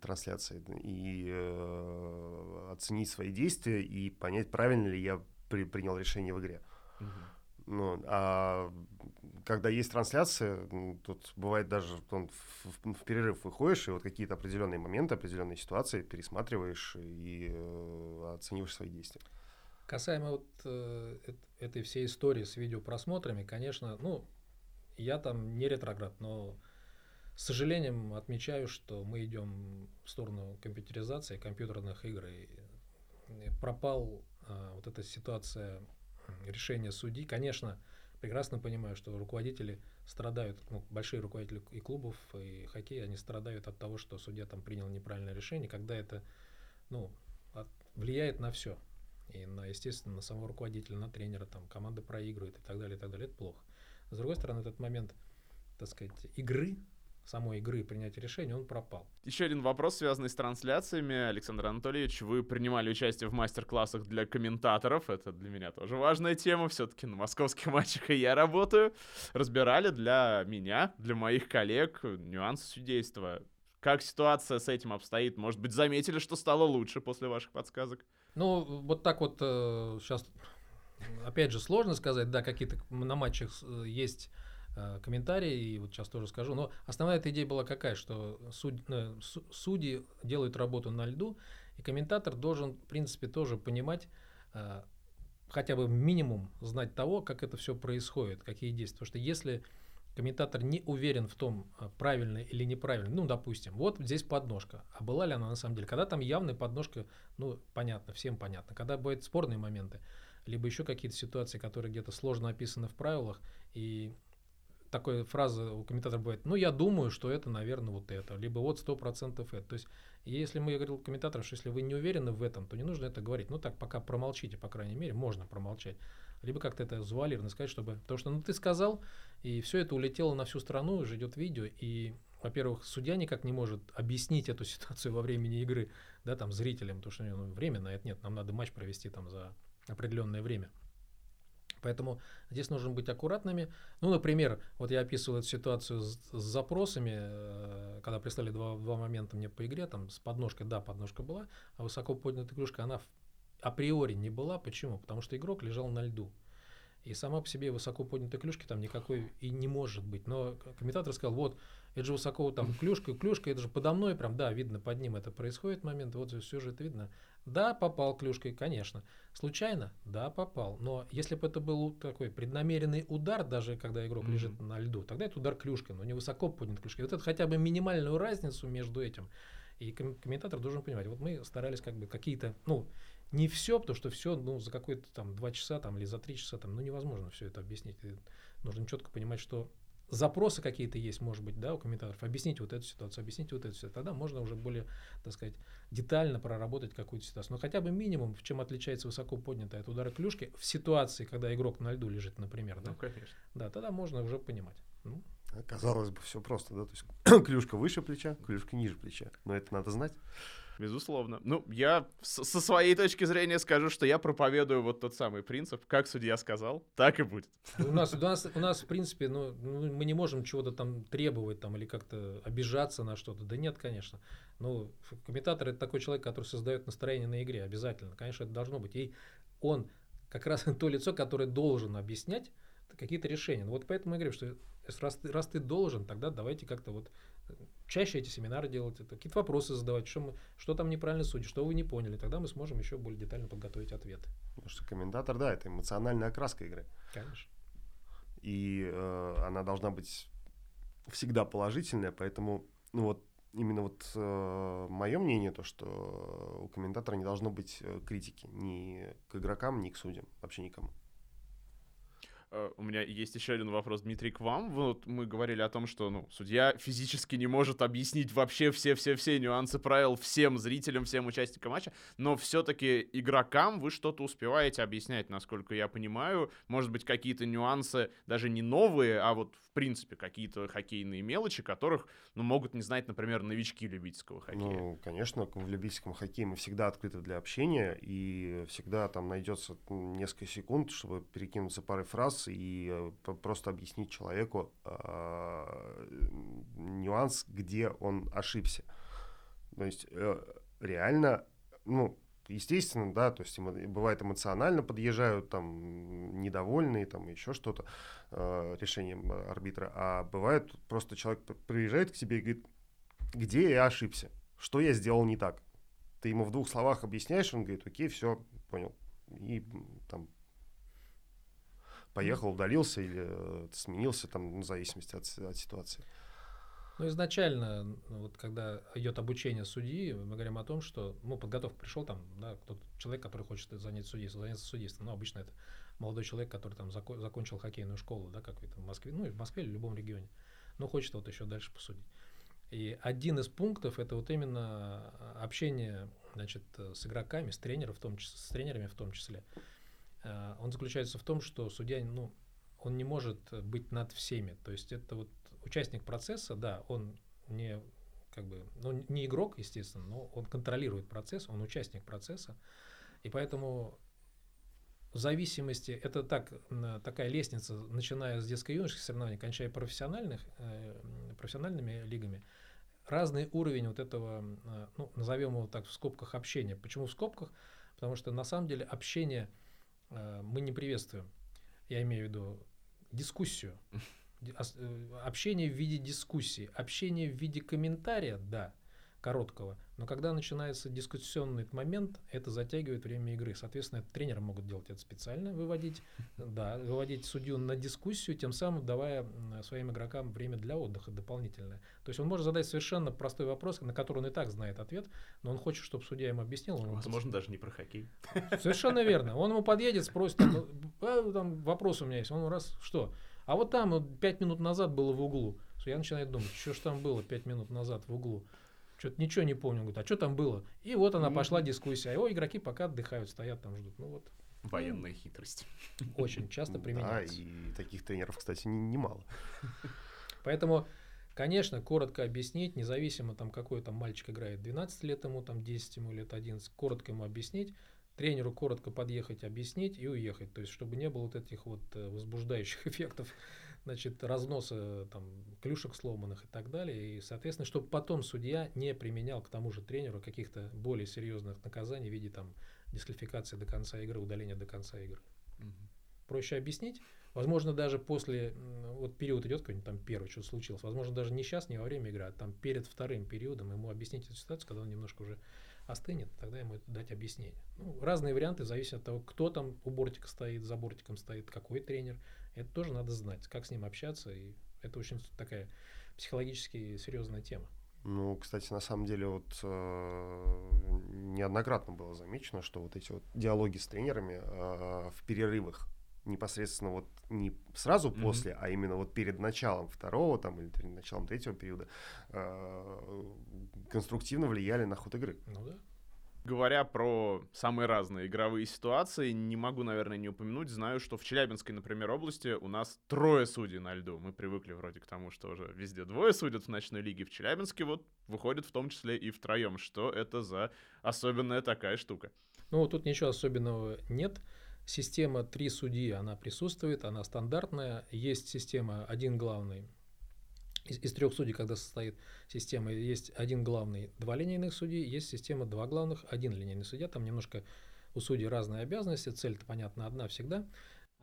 трансляции. И э, оценить свои действия и понять, правильно ли я при, принял решение в игре. Угу. Ну, а когда есть трансляция, тут бывает даже он, в, в перерыв выходишь, и вот какие-то определенные моменты, определенные ситуации пересматриваешь и э, оцениваешь свои действия.
Касаемо вот э, этой всей истории с видеопросмотрами, конечно, ну, я там не ретроград, но с сожалением отмечаю, что мы идем в сторону компьютеризации компьютерных игр. И пропал а, вот эта ситуация решения судей. Конечно, прекрасно понимаю, что руководители страдают, ну, большие руководители и клубов, и хоккея, они страдают от того, что судья там принял неправильное решение, когда это ну, от, влияет на все. И на, естественно, на самого руководителя, на тренера, там, команда проигрывает и так далее, и так далее. Это плохо. С другой стороны, этот момент, так сказать, игры, самой игры принятия решения, он пропал.
Еще один вопрос, связанный с трансляциями. Александр Анатольевич, вы принимали участие в мастер-классах для комментаторов. Это для меня тоже важная тема. Все-таки на московских матчах и я работаю. Разбирали для меня, для моих коллег нюансы судейства. Как ситуация с этим обстоит? Может быть, заметили, что стало лучше после ваших подсказок?
Ну, вот так вот э, сейчас, опять же, сложно сказать. Да, какие-то на матчах э, есть Э, комментарии, и вот сейчас тоже скажу. Но основная эта идея была какая, что суд, э, судьи делают работу на льду, и комментатор должен, в принципе, тоже понимать, э, хотя бы минимум знать того, как это все происходит, какие действия. Потому что если комментатор не уверен в том, правильно или неправильно, ну, допустим, вот здесь подножка, а была ли она на самом деле? Когда там явная подножка, ну, понятно, всем понятно. Когда бывают спорные моменты, либо еще какие-то ситуации, которые где-то сложно описаны в правилах, и такая фраза у комментатора бывает, ну, я думаю, что это, наверное, вот это, либо вот сто процентов это. То есть, если мы, я говорил комментаторам, что если вы не уверены в этом, то не нужно это говорить. Ну, так, пока промолчите, по крайней мере, можно промолчать. Либо как-то это завуалированно сказать, чтобы... Потому что, ну, ты сказал, и все это улетело на всю страну, уже идет видео, и во-первых, судья никак не может объяснить эту ситуацию во времени игры, да, там, зрителям, потому что ну, время на это нет, нам надо матч провести там за определенное время. Поэтому здесь нужно быть аккуратными. Ну, например, вот я описывал эту ситуацию с, с запросами, э, когда прислали два, два момента мне по игре, там с подножкой, да, подножка была, а высоко поднятая клюшка, она априори не была. Почему? Потому что игрок лежал на льду. И сама по себе высоко поднятой клюшки там никакой и не может быть. Но комментатор сказал, вот, это же высоко там клюшка, клюшка, это же подо мной прям, да, видно под ним это происходит момент, вот все же это видно. Да, попал клюшкой, конечно. Случайно? Да, попал. Но если бы это был такой преднамеренный удар, даже когда игрок mm-hmm. лежит на льду, тогда это удар клюшкой, но не высоко поднят клюшкой. Вот это хотя бы минимальную разницу между этим. И комментатор должен понимать, вот мы старались как бы какие-то, ну, не все, потому что все, ну, за какой-то там два часа там или за три часа там, ну, невозможно все это объяснить. Нужно четко понимать, что запросы какие-то есть, может быть, да, у комментаторов, объяснить вот эту ситуацию, объяснить вот эту ситуацию, тогда можно уже более, так сказать, детально проработать какую-то ситуацию. Но хотя бы минимум, в чем отличается высоко поднятая от удара клюшки, в ситуации, когда игрок на льду лежит, например, да,
ну, конечно.
да тогда можно уже понимать. Ну.
Казалось бы, все просто, да, то есть клюшка выше плеча, клюшка ниже плеча, но это надо знать.
Безусловно. Ну, я со своей точки зрения скажу, что я проповедую вот тот самый принцип, как судья сказал, так и будет.
У нас, у нас, у нас в принципе, ну, ну, мы не можем чего-то там требовать там, или как-то обижаться на что-то. Да нет, конечно. Ну, комментатор это такой человек, который создает настроение на игре, обязательно. Конечно, это должно быть. И он как раз то лицо, которое должен объяснять какие-то решения. Ну, вот поэтому я говорю, что раз раз ты должен, тогда давайте как-то вот чаще эти семинары делать, какие-то вопросы задавать, что, мы, что там неправильно судить, что вы не поняли, тогда мы сможем еще более детально подготовить ответы.
Потому что комментатор, да, это эмоциональная окраска игры.
Конечно.
И э, она должна быть всегда положительная, поэтому, ну вот, именно вот э, мое мнение, то, что у комментатора не должно быть э, критики ни к игрокам, ни к судьям, вообще никому.
Э, у меня есть еще один вопрос, Дмитрий, к вам. Вот мы говорили о том, что ну, судья физически не может объяснить вообще все-все-все нюансы правил всем зрителям, всем участникам матча, но все-таки игрокам вы что-то успеваете объяснять, насколько я понимаю. Может быть, какие-то нюансы даже не новые, а вот в принципе какие-то хоккейные мелочи, которых ну, могут не знать, например, новички любительского хоккея.
Ну, конечно, в любительском хоккее мы всегда открыты для общения, и всегда там найдется несколько секунд, чтобы перекинуться парой фраз, и э, просто объяснить человеку э, нюанс, где он ошибся. То есть э, реально, ну, естественно, да, то есть бывает эмоционально подъезжают, там, недовольные, там, еще что-то э, решением арбитра, а бывает просто человек приезжает к тебе и говорит, где я ошибся, что я сделал не так. Ты ему в двух словах объясняешь, он говорит, окей, все, понял. И там поехал, удалился или э, сменился, там, в зависимости от, от ситуации.
Ну, изначально, ну, вот когда идет обучение судьи, мы говорим о том, что, ну, подготовка пришел там, да, кто человек, который хочет занять судейство, заняться судейством, ну, обычно это молодой человек, который там зако- закончил хоккейную школу, да, как это в Москве, ну, в Москве или в любом регионе, но хочет вот еще дальше посудить. И один из пунктов это вот именно общение, значит, с игроками, с тренером в том числе, с тренерами в том числе. Э, он заключается в том, что судья, ну, он не может быть над всеми. То есть это вот участник процесса, да, он не как бы, ну, не игрок, естественно, но он контролирует процесс, он участник процесса. И поэтому в зависимости, это так, такая лестница, начиная с детско-юношеских соревнований, кончая профессиональных, э, профессиональными лигами, разный уровень вот этого, э, ну, назовем его так в скобках общения. Почему в скобках? Потому что на самом деле общение – мы не приветствуем. Я имею в виду дискуссию. Э, общение в виде дискуссии. Общение в виде комментария, да, короткого. Но когда начинается дискуссионный момент, это затягивает время игры. Соответственно, тренеры могут делать это специально, выводить, да, выводить судью на дискуссию, тем самым давая своим игрокам время для отдыха дополнительное. То есть он может задать совершенно простой вопрос, на который он и так знает ответ, но он хочет, чтобы судья ему объяснил. Он
Возможно, даже не про хоккей.
Совершенно верно. Он ему подъедет, спросит, там, а, там вопрос у меня есть. Он раз, что? А вот там вот, пять минут назад было в углу. Я начинаю думать, что ж там было пять минут назад в углу. Что-то ничего не помню. Говорит, а что там было? И вот она пошла дискуссия. А его игроки пока отдыхают, стоят там, ждут. Ну вот.
Военная хитрость.
Очень часто применяется.
Да, и таких тренеров, кстати, немало.
Поэтому, конечно, коротко объяснить, независимо там какой там мальчик играет, 12 лет ему, там 10 ему лет 11, коротко ему объяснить, тренеру коротко подъехать, объяснить и уехать. То есть, чтобы не было вот этих вот э, возбуждающих эффектов значит, разноса там, клюшек сломанных и так далее. И, соответственно, чтобы потом судья не применял к тому же тренеру каких-то более серьезных наказаний в виде там, дисквалификации до конца игры, удаления до конца игры. Угу. Проще объяснить. Возможно, даже после, вот период идет какой-нибудь там первый, что случилось, возможно, даже не сейчас, не во время игры, а там перед вторым периодом ему объяснить эту ситуацию, когда он немножко уже остынет, тогда ему дать объяснение. Ну, разные варианты зависят от того, кто там у бортика стоит, за бортиком стоит, какой тренер, это тоже надо знать, как с ним общаться, и это очень такая психологически серьезная тема.
Ну, кстати, на самом деле вот э, неоднократно было замечено, что вот эти вот диалоги с тренерами э, в перерывах непосредственно вот не сразу mm-hmm. после, а именно вот перед началом второго там или перед началом третьего периода э, конструктивно влияли на ход игры.
Ну да.
Говоря про самые разные игровые ситуации, не могу, наверное, не упомянуть. Знаю, что в Челябинской, например, области у нас трое судей на льду. Мы привыкли вроде к тому, что уже везде двое судят в ночной лиге. В Челябинске вот выходит в том числе и втроем. Что это за особенная такая штука?
Ну, тут ничего особенного нет. Система три судьи, она присутствует, она стандартная. Есть система один главный из, из трех судей, когда состоит система, есть один главный, два линейных судьи, есть система два главных, один линейный судья. Там немножко у судей разные обязанности, цель-то, понятно, одна всегда.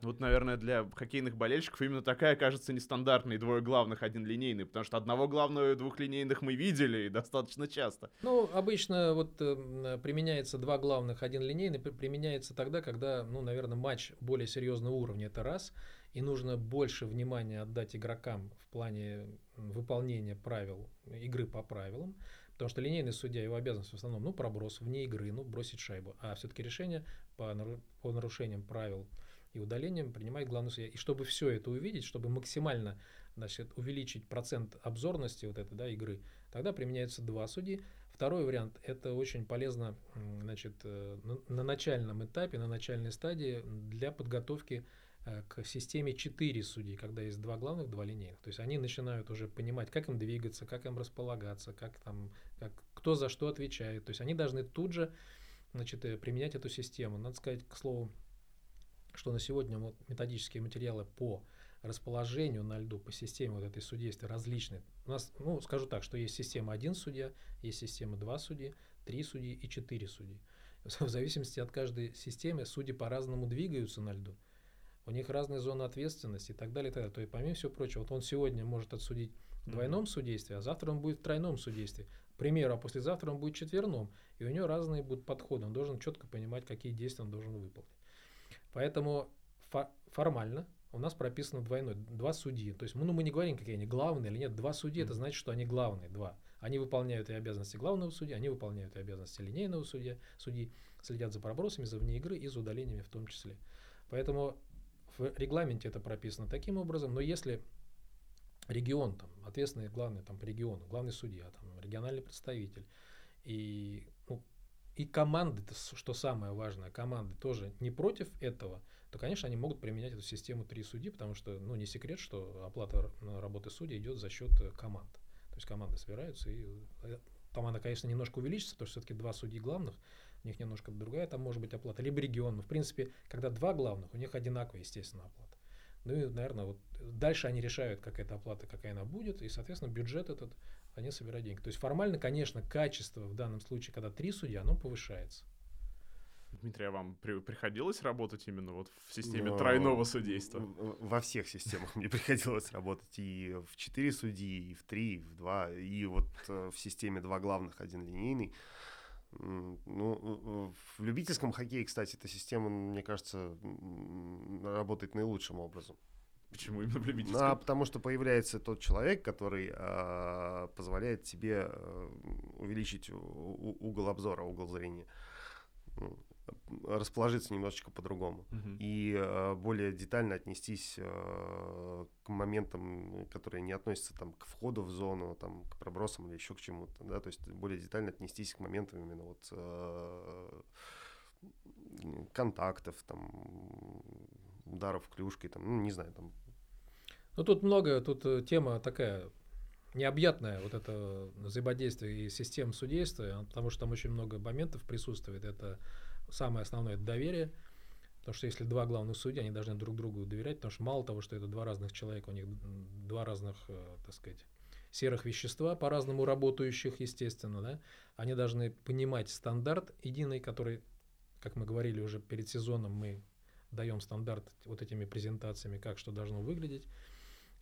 Вот, наверное, для хоккейных болельщиков именно такая кажется нестандартной, двое главных, один линейный, потому что одного главного и двух линейных мы видели и достаточно часто.
Ну, обычно вот э, применяется два главных, один линейный, применяется тогда, когда, ну, наверное, матч более серьезного уровня, это раз, и нужно больше внимания отдать игрокам в плане выполнения правил, игры по правилам, потому что линейный судья, его обязанность в основном, ну, проброс вне игры, ну, бросить шайбу, а все-таки решение по, по нарушениям правил и удалением принимает главный судья. И чтобы все это увидеть, чтобы максимально значит, увеличить процент обзорности вот этой да, игры, тогда применяются два судьи. Второй вариант – это очень полезно значит, э, на начальном этапе, на начальной стадии для подготовки к системе 4 судей, когда есть два главных, два линейных. То есть они начинают уже понимать, как им двигаться, как им располагаться, как там, как, кто за что отвечает. То есть они должны тут же значит, э, применять эту систему. Надо сказать, к слову, что на сегодня вот методические материалы по расположению на льду по системе вот этой судейства различные. У нас, ну, скажу так, что есть система один судья, есть система два судьи, три судьи и четыре судьи. В зависимости от каждой системы судьи по-разному двигаются на льду. У них разные зоны ответственности и так далее. И так далее. То есть, помимо всего прочего, вот он сегодня может отсудить в двойном судействе, а завтра он будет в тройном судействе. К примеру, а послезавтра он будет в четверном, и у него разные будут подходы. Он должен четко понимать, какие действия он должен выполнить. Поэтому фо- формально у нас прописано двойной, два судьи. То есть ну, мы не говорим, какие они главные или нет. Два судьи, это значит, что они главные, два. Они выполняют и обязанности главного судьи, они выполняют и обязанности линейного судья, судьи, следят за пробросами, за вне игры и за удалениями в том числе. Поэтому в регламенте это прописано таким образом, но если регион, там, ответственный главный там, по региону, главный судья, там, региональный представитель и, ну, и команды, что самое важное, команды тоже не против этого, то, конечно, они могут применять эту систему три судьи, потому что, ну, не секрет, что оплата работы судей идет за счет э, команд. То есть команды собираются, и э, там она, конечно, немножко увеличится, потому что все-таки два судьи главных, у них немножко другая там может быть оплата, либо регион. Но, в принципе, когда два главных, у них одинаковая, естественно, оплата. Ну и, наверное, вот дальше они решают, какая эта оплата, какая она будет, и, соответственно, бюджет этот, они собирают деньги. То есть формально, конечно, качество в данном случае, когда три судья, оно повышается.
Дмитрий, а вам при, приходилось работать именно вот в системе Но тройного судейства?
Во всех системах мне приходилось работать и в четыре судьи, и в три, и в два, и вот э, в системе два главных, один линейный. Ну, в любительском хоккее, кстати, эта система, мне кажется, работает наилучшим образом.
Почему именно в любительском?
А, потому что появляется тот человек, который а, позволяет тебе а, увеличить у, у, угол обзора, угол зрения. Ну, расположиться немножечко по-другому uh-huh. и э, более детально отнестись э, к моментам, которые не относятся там к входу в зону, там к пробросам или еще к чему-то, да, то есть более детально отнестись к моментам именно вот э, контактов, там ударов клюшкой, там, ну не знаю, там.
Ну тут много, тут э, тема такая необъятная вот это взаимодействие и систем судейства, потому что там очень много моментов присутствует. Это самое основное это доверие. Потому что если два главных судьи, они должны друг другу доверять, потому что мало того, что это два разных человека, у них два разных, э, так сказать, серых вещества, по-разному работающих, естественно, да, они должны понимать стандарт единый, который, как мы говорили уже перед сезоном, мы даем стандарт вот этими презентациями, как что должно выглядеть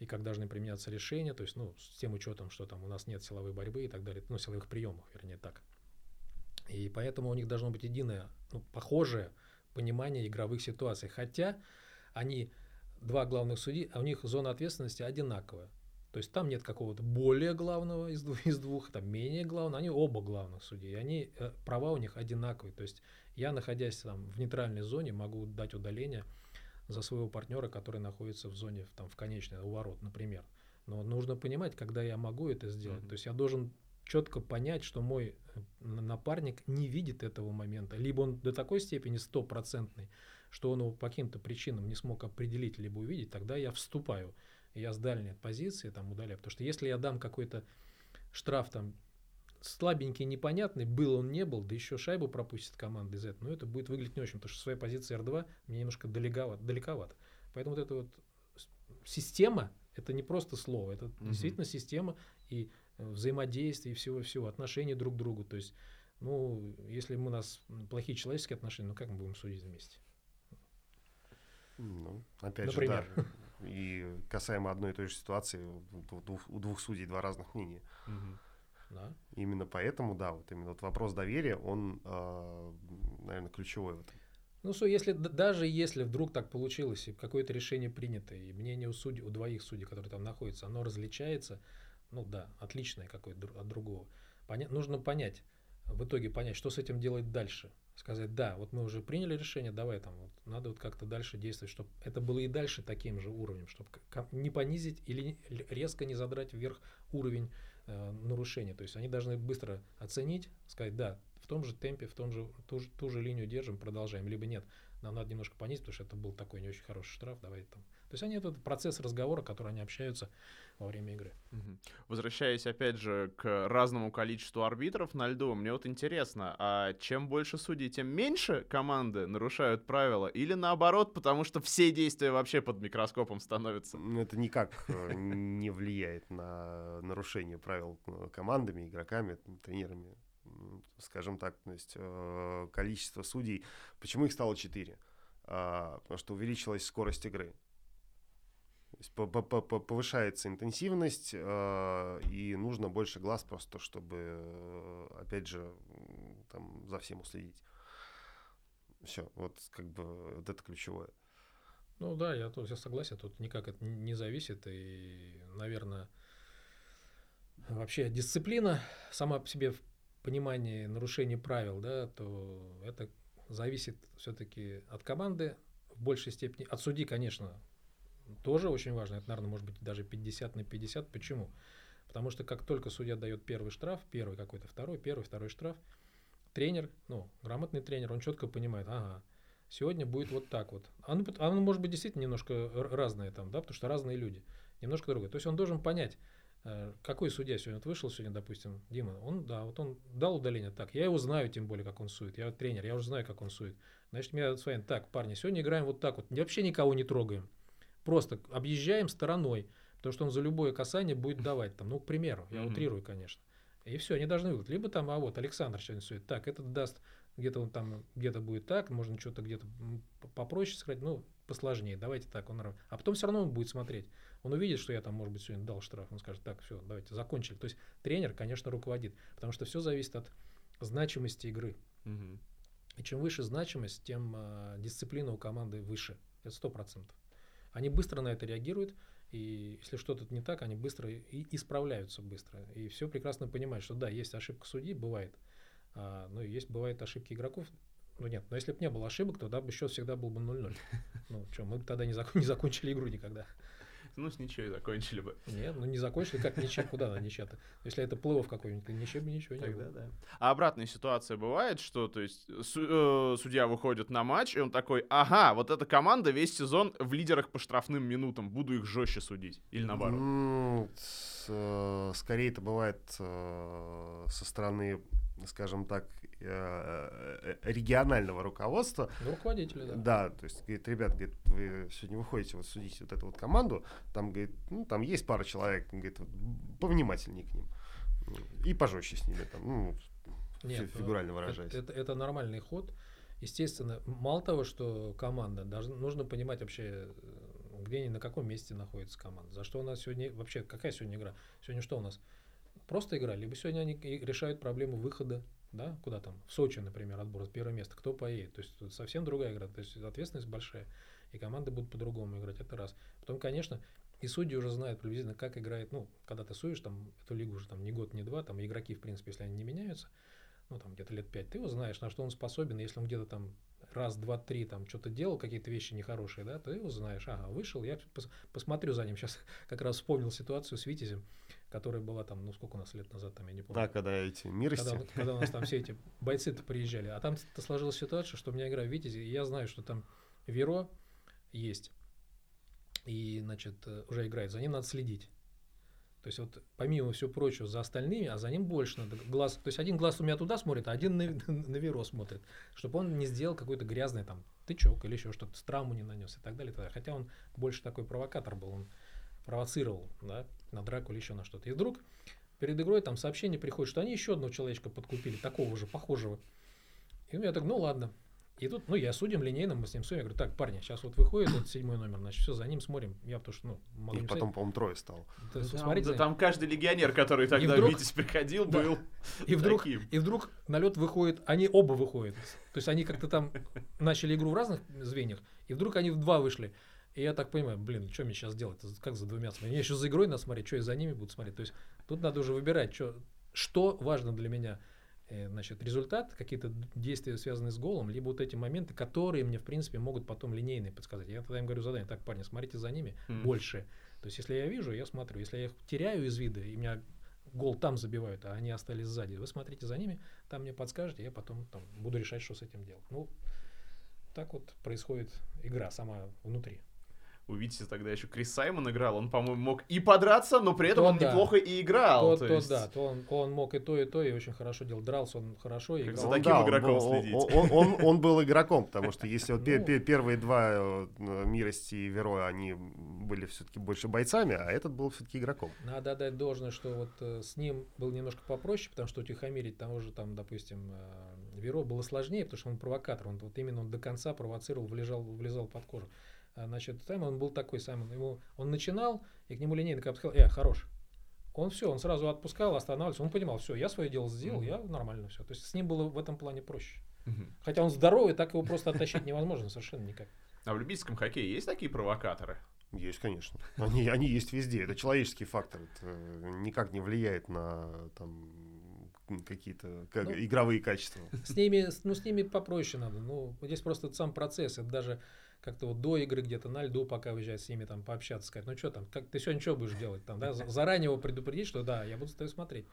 и как должны применяться решения, то есть, ну, с тем учетом, что там у нас нет силовой борьбы и так далее, ну, силовых приемов, вернее, так. И поэтому у них должно быть единое, ну, похожее понимание игровых ситуаций. Хотя они, два главных судьи, а у них зона ответственности одинаковая. То есть там нет какого-то более главного из двух, из двух там менее главного, они оба главных судьи, они, э, права у них одинаковые. То есть я, находясь там в нейтральной зоне, могу дать удаление за своего партнера, который находится в зоне там, в конечной, у ворот, например. Но нужно понимать, когда я могу это сделать. Mm-hmm. То есть я должен четко понять, что мой э, напарник не видит этого момента. Либо он до такой степени стопроцентный, что он его по каким-то причинам не смог определить, либо увидеть, тогда я вступаю. Я с дальней позиции там удаляю. Потому что если я дам какой-то штраф там слабенький, непонятный, был он, не был, да еще шайбу пропустит команда из этого, ну это будет выглядеть не очень, потому что своя позиция R2 мне немножко далековато. далековато. Поэтому вот эта вот система, это не просто слово, это угу. действительно система, и взаимодействия и всего-всего, отношений друг к другу. То есть, ну, если у нас плохие человеческие отношения, ну как мы будем судить вместе?
Ну, опять Например. же, да. И касаемо одной и той же ситуации, у двух, у двух судей два разных мнения. Угу. Да. Именно поэтому, да, вот именно вот вопрос доверия, он, э, наверное, ключевой в этом.
Ну, что, если, даже если вдруг так получилось, и какое-то решение принято, и мнение у судей, у двоих судей, которые там находятся, оно различается, ну да, отличное какое-то от другого. Поня- нужно понять, в итоге понять, что с этим делать дальше. Сказать, да, вот мы уже приняли решение, давай там, вот, надо вот как-то дальше действовать, чтобы это было и дальше таким же уровнем, чтобы не понизить или резко не задрать вверх уровень э, нарушения. То есть они должны быстро оценить, сказать, да, в том же темпе, в том же, ту, же, ту же линию держим, продолжаем, либо нет, нам надо немножко понизить, потому что это был такой не очень хороший штраф, давай там. То есть они этот процесс разговора, который они общаются во время игры.
Возвращаясь опять же к разному количеству арбитров на льду, мне вот интересно, а чем больше судей, тем меньше команды нарушают правила, или наоборот, потому что все действия вообще под микроскопом становятся?
Это никак э, не влияет на нарушение правил э, командами, игроками, тренерами. скажем так, то есть э, количество судей. Почему их стало 4? А, потому что увеличилась скорость игры. То есть повышается интенсивность, э, и нужно больше глаз просто, чтобы, э, опять же, там, за всем уследить. Все, вот как бы вот это ключевое.
Ну да, я я согласен, тут никак это не зависит, и, наверное, вообще дисциплина сама по себе в понимании нарушения правил, да, то это зависит все-таки от команды в большей степени, от судьи, конечно, тоже очень важно, это, наверное, может быть даже 50 на 50. Почему? Потому что как только судья дает первый штраф, первый какой-то, второй, первый, второй штраф, тренер, ну, грамотный тренер, он четко понимает, ага, сегодня будет вот так вот. Оно, оно может быть действительно немножко разное там, да, потому что разные люди, немножко другое. То есть он должен понять, э, какой судья сегодня вот вышел сегодня, допустим, Дима, он, да, вот он дал удаление, так, я его знаю, тем более, как он сует, я тренер, я уже знаю, как он сует. Значит, меня с вами, так, парни, сегодня играем вот так вот, вообще никого не трогаем, просто объезжаем стороной, потому что он за любое касание будет давать, там, ну, к примеру, я утрирую, конечно. И все, они должны выиграть. Либо там, а вот Александр сегодня сует, так, этот даст где-то он там, где-то будет так, можно что-то где-то попроще сказать, ну, посложнее, давайте так, он А потом все равно он будет смотреть. Он увидит, что я там, может быть, сегодня дал штраф, он скажет, так, все, давайте, закончили. То есть тренер, конечно, руководит, потому что все зависит от значимости игры. Угу. И чем выше значимость, тем э, дисциплина у команды выше. Это сто процентов. Они быстро на это реагируют, и если что-то не так, они быстро и исправляются быстро. И все прекрасно понимают, что да, есть ошибка судьи, бывает. А, ну, есть, бывают ошибки игроков. Ну, нет, но если бы не было ошибок, тогда бы счет всегда был бы 0-0. Ну, что, мы бы тогда не, зак- не закончили игру никогда.
Ну, с ничего и закончили бы.
Нет, ну не закончили, как ничья, куда она ничья-то? Если это плей какой-нибудь, то ничего бы ничего не Тогда было. да.
А обратная ситуация бывает, что, то есть, су- э, судья выходит на матч, и он такой, ага, вот эта команда весь сезон в лидерах по штрафным минутам, буду их жестче судить. Или наоборот?
Ну, э, скорее это бывает э, со стороны скажем так, э, э, регионального руководства.
Ну, руководителя, да.
Да, то есть, говорит, ребят, говорит, вы сегодня выходите вот судить вот эту вот команду, там, говорит, ну, там есть пара человек, говорит, вот, повнимательнее к ним. И пожестче с ними, там, ну, Нет, фигурально выражаясь.
Это, это, это нормальный ход. Естественно, мало того, что команда, даже нужно понимать вообще, где они, на каком месте находится команда. За что у нас сегодня, вообще, какая сегодня игра? Сегодня что у нас? Просто игра, либо сегодня они решают проблему выхода, да, куда там, в Сочи, например, отбор с первого места, кто поедет, то есть совсем другая игра, то есть ответственность большая, и команды будут по-другому играть, это раз. Потом, конечно, и судьи уже знают приблизительно, как играет, ну, когда ты суешь там эту лигу уже там не год, не два, там игроки, в принципе, если они не меняются, ну, там где-то лет пять, ты его знаешь, на что он способен, если он где-то там раз, два, три там что-то делал, какие-то вещи нехорошие, да, ты его знаешь, ага, вышел, я пос посмотрю за ним, сейчас как раз вспомнил ситуацию с Витязем, которая была там, ну сколько у нас лет назад, там, я не помню.
Да, когда эти мирости.
Когда, когда у нас там все эти бойцы-то приезжали. А там сложилась ситуация, что у меня игра в Витязе, и я знаю, что там Веро есть. И, значит, э, уже играет. За ним надо следить. То есть вот помимо всего прочего за остальными, а за ним больше надо глаз. То есть один глаз у меня туда смотрит, а один на, на Веро смотрит, чтобы он не сделал какой-то грязный там тычок или еще что-то, травму не нанес и так далее. Так далее. Хотя он больше такой провокатор был, он провоцировал, да, на драку или еще на что-то. И вдруг перед игрой там сообщение приходит, что они еще одного человечка подкупили, такого же, похожего. И я так, ну ладно. И тут, ну, я судим линейно, мы с ним судим. Я говорю, так, парни, сейчас вот выходит вот седьмой номер, значит, все, за ним смотрим. Я потому что, ну,
могу И потом, по-моему, трое стал.
Да, да, смотрите, да там каждый легионер, который тогда вдруг, Витязь приходил, да, был
и вдруг, таким. И вдруг на лед выходит, они оба выходят. То есть они как-то там начали игру в разных звеньях, и вдруг они в два вышли. И я так понимаю, блин, что мне сейчас делать? Как за двумя смотреть? Мне еще за игрой надо смотреть, что я за ними буду смотреть. То есть тут надо уже выбирать, что, что важно для меня. Э, значит, результат, какие-то действия, связанные с голом, либо вот эти моменты, которые мне, в принципе, могут потом линейные подсказать. Я тогда им говорю задание, так, парни, смотрите за ними mm-hmm. больше. То есть, если я вижу, я смотрю. Если я их теряю из вида, и меня гол там забивают, а они остались сзади, вы смотрите за ними, там мне подскажете, я потом там, буду решать, что с этим делать. Ну, так вот происходит игра сама внутри.
У Вити тогда еще Крис Саймон играл, он, по-моему, мог и подраться, но при этом
То
он
да.
неплохо и играл.
То,
то
то
есть-
да, то он, он мог и то, и то, и очень хорошо делал. Дрался он хорошо и
Как
играл.
за
Он,
таким
да, он
игроком
был- он-
следить.
Он, он- он был игроком, потому что если вот
Ну.
пе- первые два э, Мирости и Веро, они были все-таки больше бойцами, а этот был все-таки игроком.
Надо отдать должное, что вот э, с ним было немножко попроще, потому что утихомирить того же, там, допустим, э, Веро было сложнее, потому что он провокатор. Он вот именно он до конца провоцировал, влезал, влезал под кожу. А, значит, Саймон он был такой, Саймон, ему, он начинал, и к нему линейный кап сказал, э, хорош. Он все, он сразу отпускал, останавливался, он понимал, все, я свое дело сделал,
Мгм.
я нормально все. То есть с ним было в этом плане проще.
Мгм.
Хотя он здоровый, так его просто оттащить невозможно совершенно никак.
А в любительском хоккее есть такие провокаторы?
Есть, конечно. Они, они есть везде. Это человеческий фактор. Это э, никак не влияет на там, какие-то как-
Ну,
игровые качества.
С ними, ну, с ними попроще надо. Ну, здесь просто сам процесс. Это даже как-то вот до игры где-то на льду, пока выезжать с ними там пообщаться, сказать, ну что там, как ты сегодня что будешь делать там, да, За- заранее его предупредить, что да, я буду с тобой смотреть.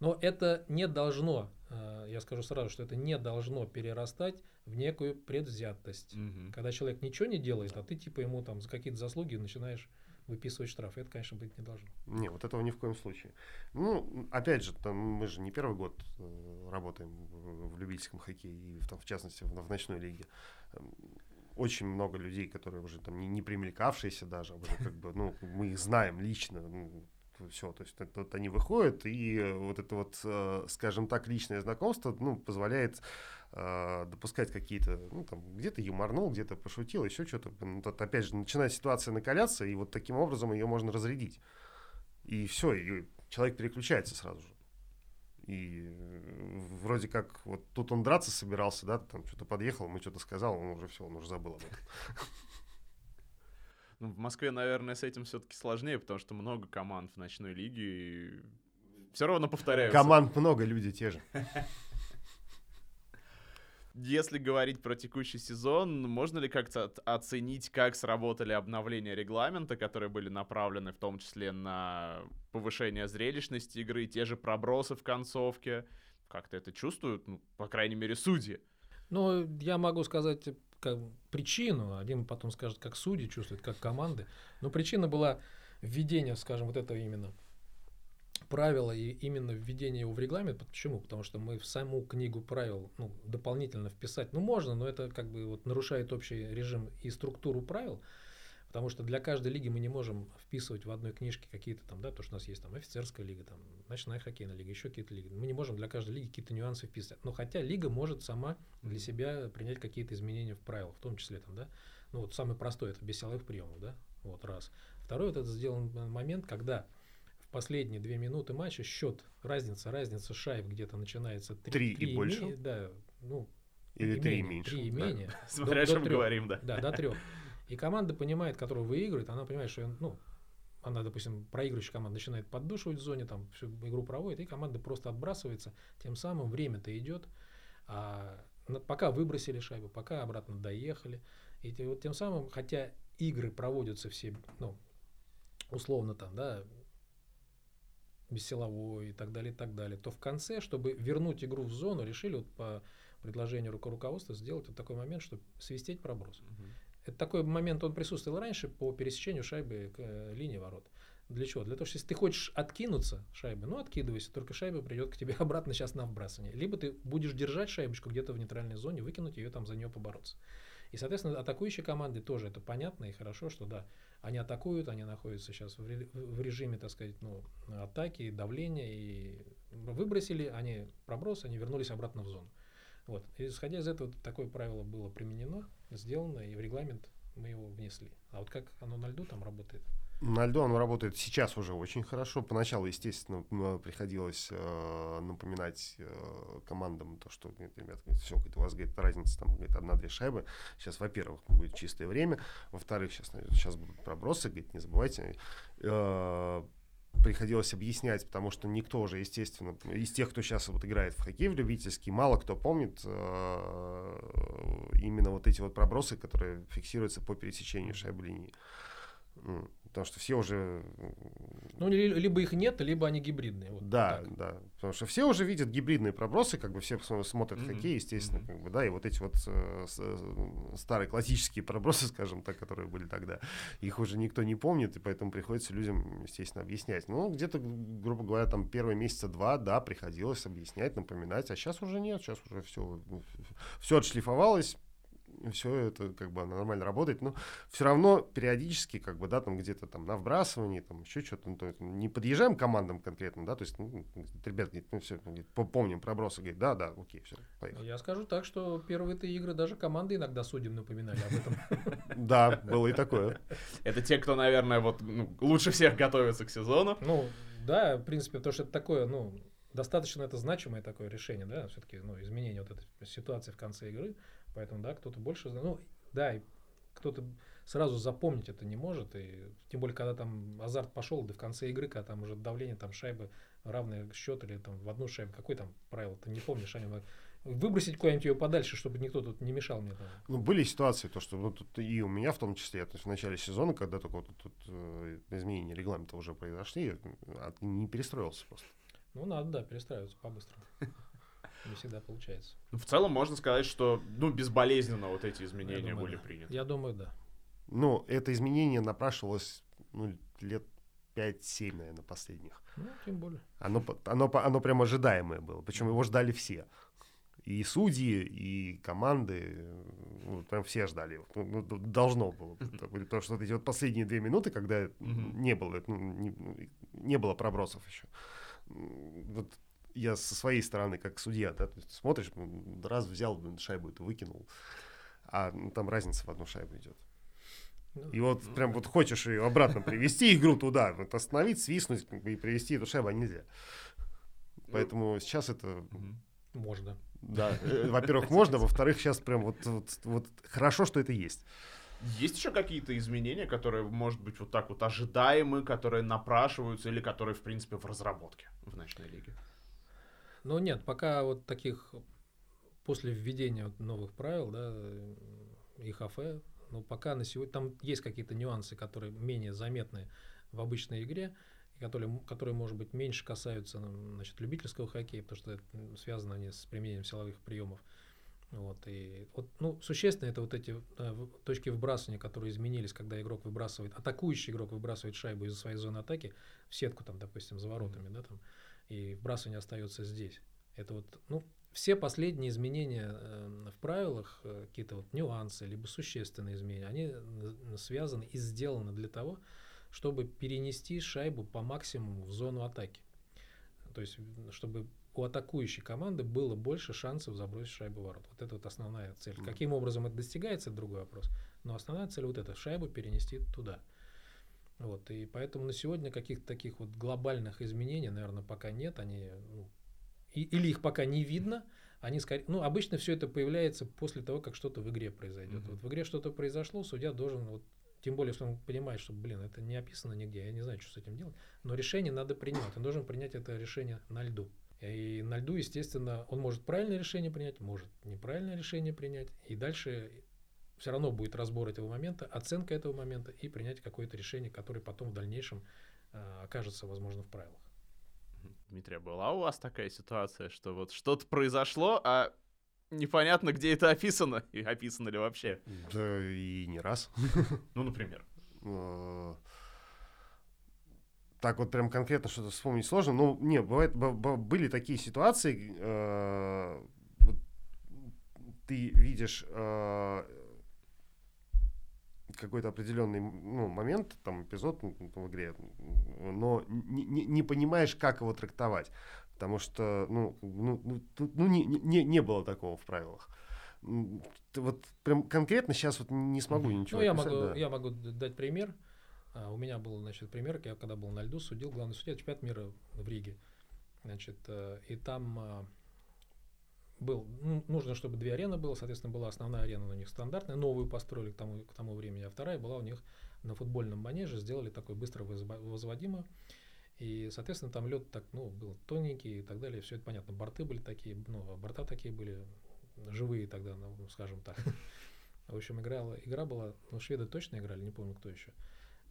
Но это не должно, э, я скажу сразу, что это не должно перерастать в некую предвзятость.
Мгм.
Когда человек ничего не делает, а ты типа ему там за какие-то заслуги начинаешь выписывать штраф. Это, конечно, быть не должно.
Не, вот этого ни в коем случае. Ну, опять же, там, мы же не первый год э, работаем в любительском хоккее, и в, том, в частности в, в ночной лиге. Очень много людей, которые уже там не, не примелькавшиеся даже, уже как бы, ну, мы их знаем лично, все, то есть это вот они выходят, и э, вот это вот, э, скажем так, личное знакомство, ну, позволяет э, допускать какие-то, ну, там, где-то юморнул, где-то пошутил, еще что-то. Ну, тут, опять же, начинает ситуация накаляться, и вот таким образом ее можно разрядить. И все, и человек переключается сразу же. И э, вроде как вот тут он драться собирался, да, там что-то подъехал, мы что-то сказал, он уже все, он уже забыл об этом.
Ну, в Москве, наверное, с этим все-таки сложнее, потому что много команд в ночной лиге и все равно повторяются.
Команд много, люди те же.
Если говорить про текущий сезон, можно ли как-то оценить, как сработали обновления регламента, которые были направлены в том числе на повышение зрелищности игры, те же пробросы в концовке? Как-то это чувствуют, ну, по крайней мере, судьи.
Ну, я могу сказать как, причину, один потом скажет, как судьи чувствуют, как команды. Но причина была введение, скажем, вот этого именно правила и именно введение его в регламент. Почему? Потому что мы в саму книгу правил ну, дополнительно вписать, ну можно, но это как бы вот нарушает общий режим и структуру правил. Потому что для каждой лиги мы не можем вписывать в одной книжке какие-то там, да, то, что у нас есть там офицерская лига, там, ночная хоккейная лига, еще какие-то лиги. Мы не можем для каждой лиги какие-то нюансы вписать. Но хотя лига может сама для себя принять какие-то изменения в правилах, в том числе там, да. Ну вот самый простой это без силовых приемов, да, вот раз. Второй вот это сделан момент, когда последние две минуты матча счет, разница, разница шайб где-то начинается
Три и больше?
да, ну,
Или
и
три
менее,
меньше.
Три и
да.
менее.
Смотря о чем говорим, да.
Да, до трех. И команда понимает, которая выигрывает, она понимает, что ну, она, допустим, проигрывающая команда начинает поддушивать в зоне, там всю игру проводит, и команда просто отбрасывается. Тем самым время-то идет, а пока выбросили шайбу, пока обратно доехали. И вот тем самым, хотя игры проводятся все, ну, условно там, да, бессиловой и так далее, и так далее, то в конце, чтобы вернуть игру в зону, решили вот по предложению руко- руководства сделать вот такой момент, чтобы свистеть проброс.
Мгм.
Это такой момент, он присутствовал раньше по пересечению шайбы к э, линии ворот. Для чего? Для того, что если ты хочешь откинуться шайбы, ну откидывайся, только шайба придет к тебе обратно сейчас на вбрасывание. Либо ты будешь держать шайбочку где-то в нейтральной зоне, выкинуть ее там за нее побороться. И, соответственно, атакующие команды тоже это понятно и хорошо, что да, они атакуют, они находятся сейчас в, в режиме, так сказать, ну, атаки, давления, и выбросили, они проброс, они вернулись обратно в зону. Вот. Исходя из этого, такое правило было применено, сделано, и в регламент мы его внесли. А вот как оно на льду там работает?
На льду оно работает сейчас уже очень хорошо. Поначалу, естественно, приходилось э, напоминать э, командам то, что, говорит, ребят, все, у вас говорит, разница там говорит, одна-две шайбы. Сейчас, во-первых, будет чистое время, во-вторых, сейчас, сейчас будут пробросы, говорит, не забывайте. Э, приходилось объяснять, потому что никто уже, естественно, из тех, кто сейчас вот играет в хоккей в любительский, мало кто помнит э, именно вот эти вот пробросы, которые фиксируются по пересечению шайбы линии. Потому что все уже...
Ну, либо их нет, либо они гибридные.
Вот да, так. да. Потому что все уже видят гибридные пробросы, как бы все смотрят mm-hmm. хоккей, естественно, mm-hmm. как бы, да, и вот эти вот э, э, старые классические пробросы, скажем так, которые были тогда, их уже никто не помнит, и поэтому приходится людям, естественно, объяснять. Ну, где-то, грубо говоря, там первые месяца два, да, приходилось объяснять, напоминать, а сейчас уже нет, сейчас уже все, все отшлифовалось, все это как бы нормально работает, но все равно периодически, как бы, да, там где-то там на вбрасывании, там еще что-то, ну, то, не подъезжаем к командам конкретно, да, то есть, ну, ребят, говорит, ну, все, говорит, помним пробросы, говорит, да, да, окей, все,
поехали. Я скажу так, что первые-то игры даже команды иногда судим напоминали об этом.
Да, было и такое.
Это те, кто, наверное, вот ну, лучше всех готовится к сезону.
Ну, да, в принципе, потому что это такое, ну, достаточно это значимое такое решение, да, все-таки, ну, изменение вот этой ситуации в конце игры. Поэтому, да, кто-то больше, ну, да, и кто-то сразу запомнить это не может, и тем более, когда там азарт пошел, да в конце игры, когда там уже давление, там шайбы, равный счет или там в одну шайбу, какой там правило, ты не помнишь, они выбросить куда-нибудь ее подальше, чтобы никто тут не мешал мне. Там.
Ну, были ситуации, то, что ну, тут и у меня в том числе, то есть в начале сезона, когда только вот тут э, изменения регламента уже произошли, а не перестроился просто.
Ну, надо, да, перестраиваться по-быстрому. Не всегда получается.
Ну, в целом можно сказать, что ну, безболезненно вот эти изменения думаю, были
да.
приняты.
Я думаю, да.
Ну, это изменение напрашивалось ну, лет 5-7, наверное, последних.
Ну, тем более.
Оно, оно, оно прям ожидаемое было. Причем его ждали все. И судьи, и команды, ну, прям все ждали. Ну, должно было. Потому что вот эти вот последние две минуты, когда не было, ну, не, не было пробросов еще. Вот я со своей стороны, как судья, да, то есть смотришь, раз взял шайбу, это выкинул, а ну, там разница в одну шайбу идет. Ну, и вот ну, прям вот хочешь ее обратно привести игру туда, вот остановить, свистнуть и привести эту шайбу, а нельзя. Поэтому сейчас это...
Можно.
Да, э, во-первых, можно, во-вторых, сейчас прям вот, вот, вот хорошо, что это есть.
Есть еще какие-то изменения, которые, может быть, вот так вот ожидаемы, которые напрашиваются или которые, в принципе, в разработке в ночной лиге?
Но нет, пока вот таких после введения новых правил, да, ИХФ, ну пока на сегодня там есть какие-то нюансы, которые менее заметны в обычной игре, которые, которые, может быть, меньше касаются значит, любительского хоккея, потому что это связано они с применением силовых приемов. Вот, и вот, ну, существенно это вот эти да, точки выбрасывания, которые изменились, когда игрок выбрасывает, атакующий игрок выбрасывает шайбу из своей зоны атаки в сетку, там, допустим, за воротами, да, там, и вбрасывание остается здесь. Это вот, ну, все последние изменения э, в правилах, э, какие-то вот нюансы, либо существенные изменения, они связаны и сделаны для того, чтобы перенести шайбу по максимуму в зону атаки. То есть, чтобы у атакующей команды было больше шансов забросить шайбу в ворот. Вот это вот основная цель. Каким образом это достигается, это другой вопрос. Но основная цель вот эта, шайбу перенести туда. Вот, и поэтому на сегодня каких-то таких вот глобальных изменений, наверное, пока нет. Они, ну, и, или их пока не видно. Они скорее, ну, обычно все это появляется после того, как что-то в игре произойдет. Mm-hmm. Вот в игре что-то произошло, судья должен, вот, тем более, если он понимает, что, блин, это не описано нигде, я не знаю, что с этим делать. Но решение надо принять. Он должен принять это решение на льду. И на льду, естественно, он может правильное решение принять, может неправильное решение принять. И дальше все равно будет разбор этого момента, оценка этого момента и принять какое-то решение, которое потом в дальнейшем э, окажется, возможно, в правилах.
Дмитрий, а была у вас такая ситуация, что вот что-то произошло, а непонятно, где это описано, и описано ли вообще?
Да и не раз.
Ну, например.
Э, так вот прям конкретно что-то вспомнить сложно. Ну, не, бывает, были такие ситуации, э, ты видишь э, какой-то определенный ну, момент, там, эпизод в игре, но не, не, не понимаешь, как его трактовать. Потому что, ну, ну, ну, ну не, не, не было такого в правилах. Вот прям конкретно сейчас вот не смогу ничего
Ну, я могу, да. я могу дать пример. А, у меня был, значит, пример, я когда был на льду, судил главный судья чемпионат мира в Риге. Значит, э, и там а, был, ну, нужно, чтобы две арены было, соответственно, была основная арена у них стандартная, новую построили к тому, к тому времени, а вторая была у них на футбольном манеже, сделали такой быстро возводимую. И, соответственно, там лед так, ну, был тоненький и так далее, все это понятно. Борты были такие, ну, борта такие были живые тогда, ну, скажем так. В общем, играла, игра была, ну, шведы точно играли, не помню, кто еще.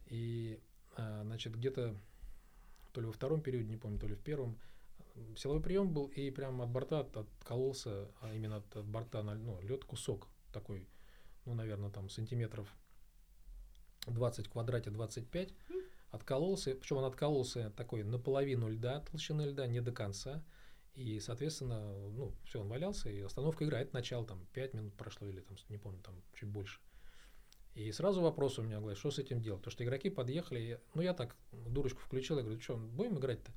И, а, значит, где-то то ли во втором периоде, не помню, то ли в первом, силовой прием был, и прямо от борта от- откололся, а именно от, от борта на ну, лед кусок такой, ну, наверное, там сантиметров 20 в квадрате 25, откололся, причем он откололся такой наполовину льда, толщины льда, не до конца, и, соответственно, ну, все, он валялся, и остановка играет, начало там 5 минут прошло, или там, не помню, там чуть больше. И сразу вопрос у меня, говорит, что с этим делать? Потому что игроки подъехали, и- ну я так дурочку включил, я говорю, что, будем играть-то?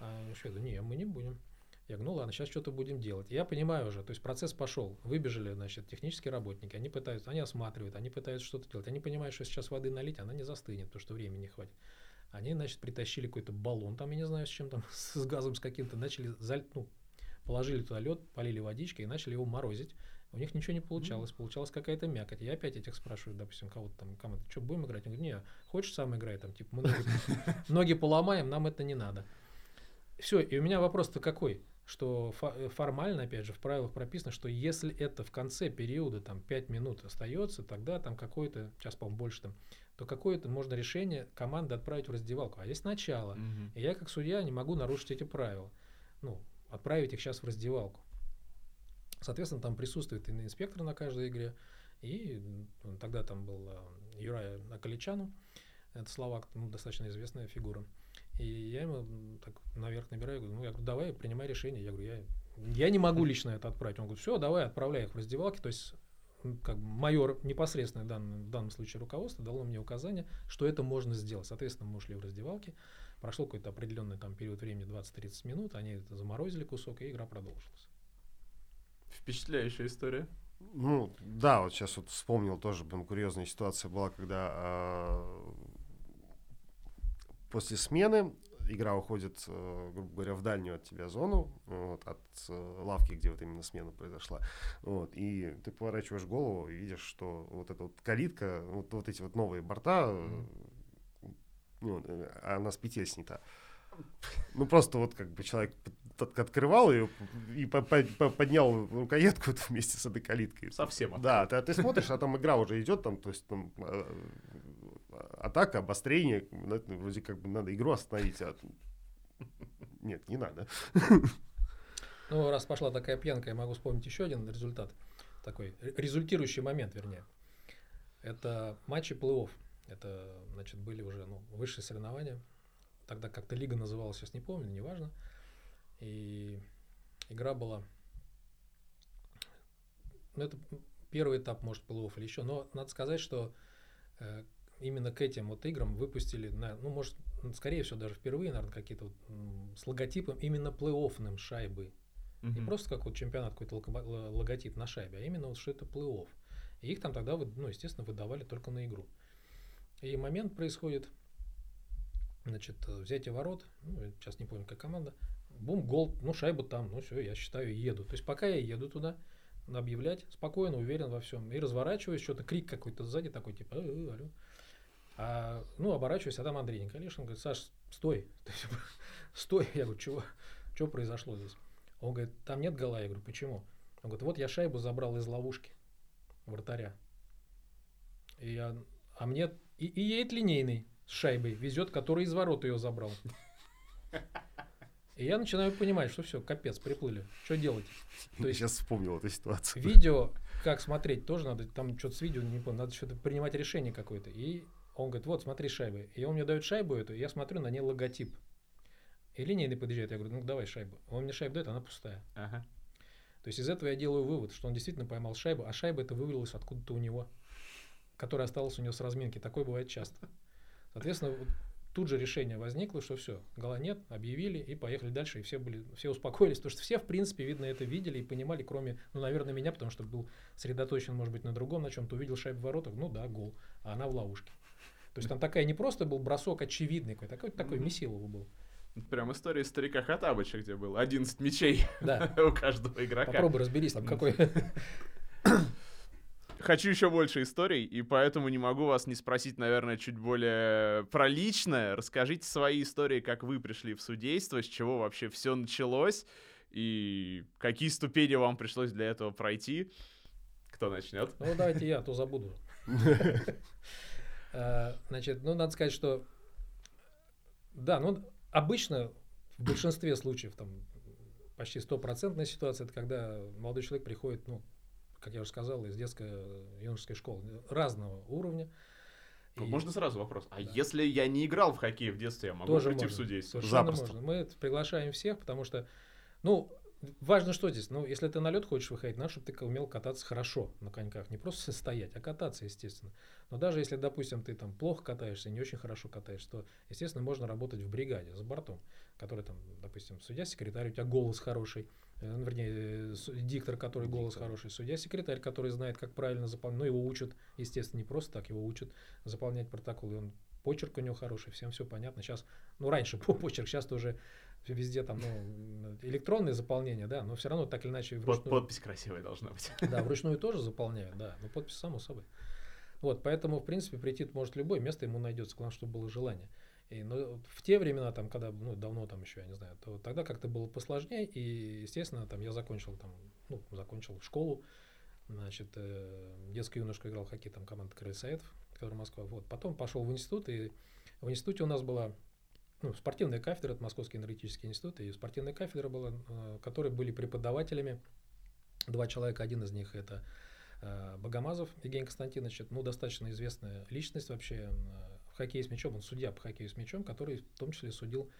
А шведы, не, мы не будем. Я говорю, ну ладно, сейчас что-то будем делать. Я понимаю уже, то есть процесс пошел. Выбежали, значит, технические работники, они пытаются, они осматривают, они пытаются что-то делать. Они понимают, что сейчас воды налить, она не застынет, потому что времени не хватит. Они, значит, притащили какой-то баллон, там, я не знаю, с чем там, с газом с каким-то, начали, заль- ну, положили туда лед, полили водичкой и начали его морозить. У них ничего не получалось, получалась какая-то мякоть. Я опять этих спрашиваю, допустим, кого-то там, кому-то, что, будем играть? Он говорит, не, хочешь сам играй, там, типа, мы ноги поломаем, нам это не надо. Все, и у меня вопрос-то какой? Что фо- э, формально, опять же, в правилах прописано, что если это в конце периода, там, 5 минут остается, тогда там какое-то, сейчас, по-моему, больше там, то какое-то можно решение команды отправить в раздевалку. А есть начало.
Мгм.
И я, как судья, не могу нарушить эти правила. Ну, отправить их сейчас в раздевалку. Соответственно, там присутствует и инспектор на каждой игре. И тогда там был а, Юрай Акаличану, это словак, ну, достаточно известная фигура. И я ему так наверх набираю, говорю, ну, я говорю, давай, принимай решение. Я говорю, я, я не могу лично это отправить. Он говорит, все, давай, отправляй их в раздевалки. То есть как бы майор непосредственно в данном, в данном случае руководство дало мне указание, что это можно сделать. Соответственно, мы ушли в раздевалки. Прошло какой-то определенный там период времени, 20-30 минут, они это заморозили кусок, и игра продолжилась.
Впечатляющая история.
Ну, да, вот сейчас вот вспомнил тоже, блин, курьезная ситуация была, когда а, после смены игра уходит, э, грубо говоря, в дальнюю от тебя зону, вот, от э, лавки, где вот именно смена произошла. Вот, и ты поворачиваешь голову и видишь, что вот эта вот калитка, вот, вот эти вот новые борта, э, ну, она с петель снята. Ну, просто вот как бы человек открывал ее и по- по- по- поднял рукоятку вместе с этой калиткой.
Совсем.
Да, ты, ты смотришь, а там игра уже идет, там, то есть там атака, обострение, ну, вроде как бы надо игру остановить, а нет, не надо.
Ну, раз пошла такая пьянка, я могу вспомнить еще один результат. Такой ре- результирующий момент, вернее. Это матчи плей-офф. Это, значит, были уже ну, высшие соревнования. Тогда как-то лига называлась, сейчас не помню, неважно. И игра была... Ну, это первый этап, может, плей-офф или еще. Но надо сказать, что э, именно к этим вот играм выпустили, на- ну, может, скорее всего, даже впервые, наверное, какие-то вот, с логотипом именно плей-оффным шайбы. Не
Мгм.
просто как вот чемпионат какой-то логотип на шайбе, а именно вот что это плей-офф. И их там тогда, ну, естественно, выдавали только на игру. И момент происходит, значит, э, взятие ворот, ну, сейчас не помню, как команда, бум, гол, ну, шайба там, ну, все, я считаю, еду. То есть пока я еду туда, объявлять, спокойно, уверен во всем. И разворачиваюсь, что-то крик какой-то сзади такой, типа, «Э, э, алло. А, ну, оборачиваюсь, а там Андрей Николишин говорит, Саш, стой, То есть, стой. Я говорю, чего, что произошло здесь? Он говорит, там нет гола. Я говорю, почему? Он говорит, вот я шайбу забрал из ловушки вратаря. И я, а мне и, и едет линейный с шайбой, везет, который из ворот ее забрал. И я начинаю понимать, что все, капец, приплыли. Что делать? То есть
Сейчас вспомнил эту ситуацию.
видео, как смотреть, тоже надо, там что-то с видео, не помню, надо что-то принимать решение какое-то. И он говорит, вот, смотри шайбы. И он мне дает шайбу эту, я смотрю, на ней логотип. И линейный подъезжает, я говорю, ну давай шайбу. Он мне шайбу дает, она пустая.
Ага.
То есть из этого я делаю вывод, что он действительно поймал шайбу, а шайба это вывалилась откуда-то у него, которая осталась у него с разминки. Такое бывает часто. Соответственно, тут же решение возникло, что все, гола нет, объявили и поехали дальше, и все были, все успокоились, потому что все, в принципе, видно, это видели и понимали, кроме, ну, наверное, меня, потому что был сосредоточен, может быть, на другом, на чем-то увидел шайбу в воротах, ну да, гол, а она в ловушке. То есть там такая не просто был бросок очевидный какой-то, такой, такой
Мгм.
месилово был.
Прям история старика Хатабыча, где был 11 мячей
Да,
у каждого игрока.
попробуй разберись, там какой.
Хочу еще больше историй, и поэтому не могу вас не спросить, наверное, чуть более про личное. Расскажите свои истории, как вы пришли в судейство, с чего вообще все началось, и какие ступени вам пришлось для этого пройти. Кто начнет?
Ну, давайте я, а то забуду. Э, значит, ну, надо сказать, что да, ну, обычно в большинстве случаев, там, почти стопроцентная ситуация, это когда молодой человек приходит, ну, как я уже сказал, из детской юношеской школы разного уровня.
И... Можно сразу вопрос. А да. если я не играл в хоккей в детстве, я могу
Тоже
прийти
можно.
в судейство?
Совершенно Запросто. можно. Мы приглашаем всех, потому что, ну, Важно что здесь? Ну, если ты на лед хочешь выходить, надо, чтобы ты умел кататься хорошо на коньках. Не просто стоять, а кататься, естественно. Но даже если, допустим, ты там плохо катаешься, не очень хорошо катаешься, то, естественно, можно работать в бригаде за бортом, который там, допустим, судья-секретарь, у тебя голос хороший, э, ну, вернее, э, диктор, который голос хороший, судья-секретарь, который знает, как правильно заполнять, ну, его учат, естественно, не просто так, его учат заполнять протоколы, он почерк у него хороший, всем все понятно. Сейчас, ну, раньше почерк, сейчас уже везде там, ну, электронное заполнение, да, но все равно так или иначе
вручную... Подпись красивая должна быть.
Да, вручную тоже заполняют, да, но подпись само собой. Вот, поэтому, в принципе, прийти может любой, место ему найдется, главное, чтобы было желание. И, но в те времена, там, когда, ну, давно там еще, я не знаю, то тогда как-то было посложнее, и, естественно, там я закончил там, ну, закончил школу, значит, э, детскую юношку играл в хоккей, там, команда Крылья Советов, которая Москва, вот, потом пошел в институт, и в институте у нас была ну, спортивная кафедра, это Московский энергетический институт, и спортивная кафедра была, э, которые были преподавателями, два человека, один из них это э, Богомазов Евгений Константинович, ну, достаточно известная личность вообще э, в хоккее с мячом, он судья по хоккею с мячом, который в том числе судил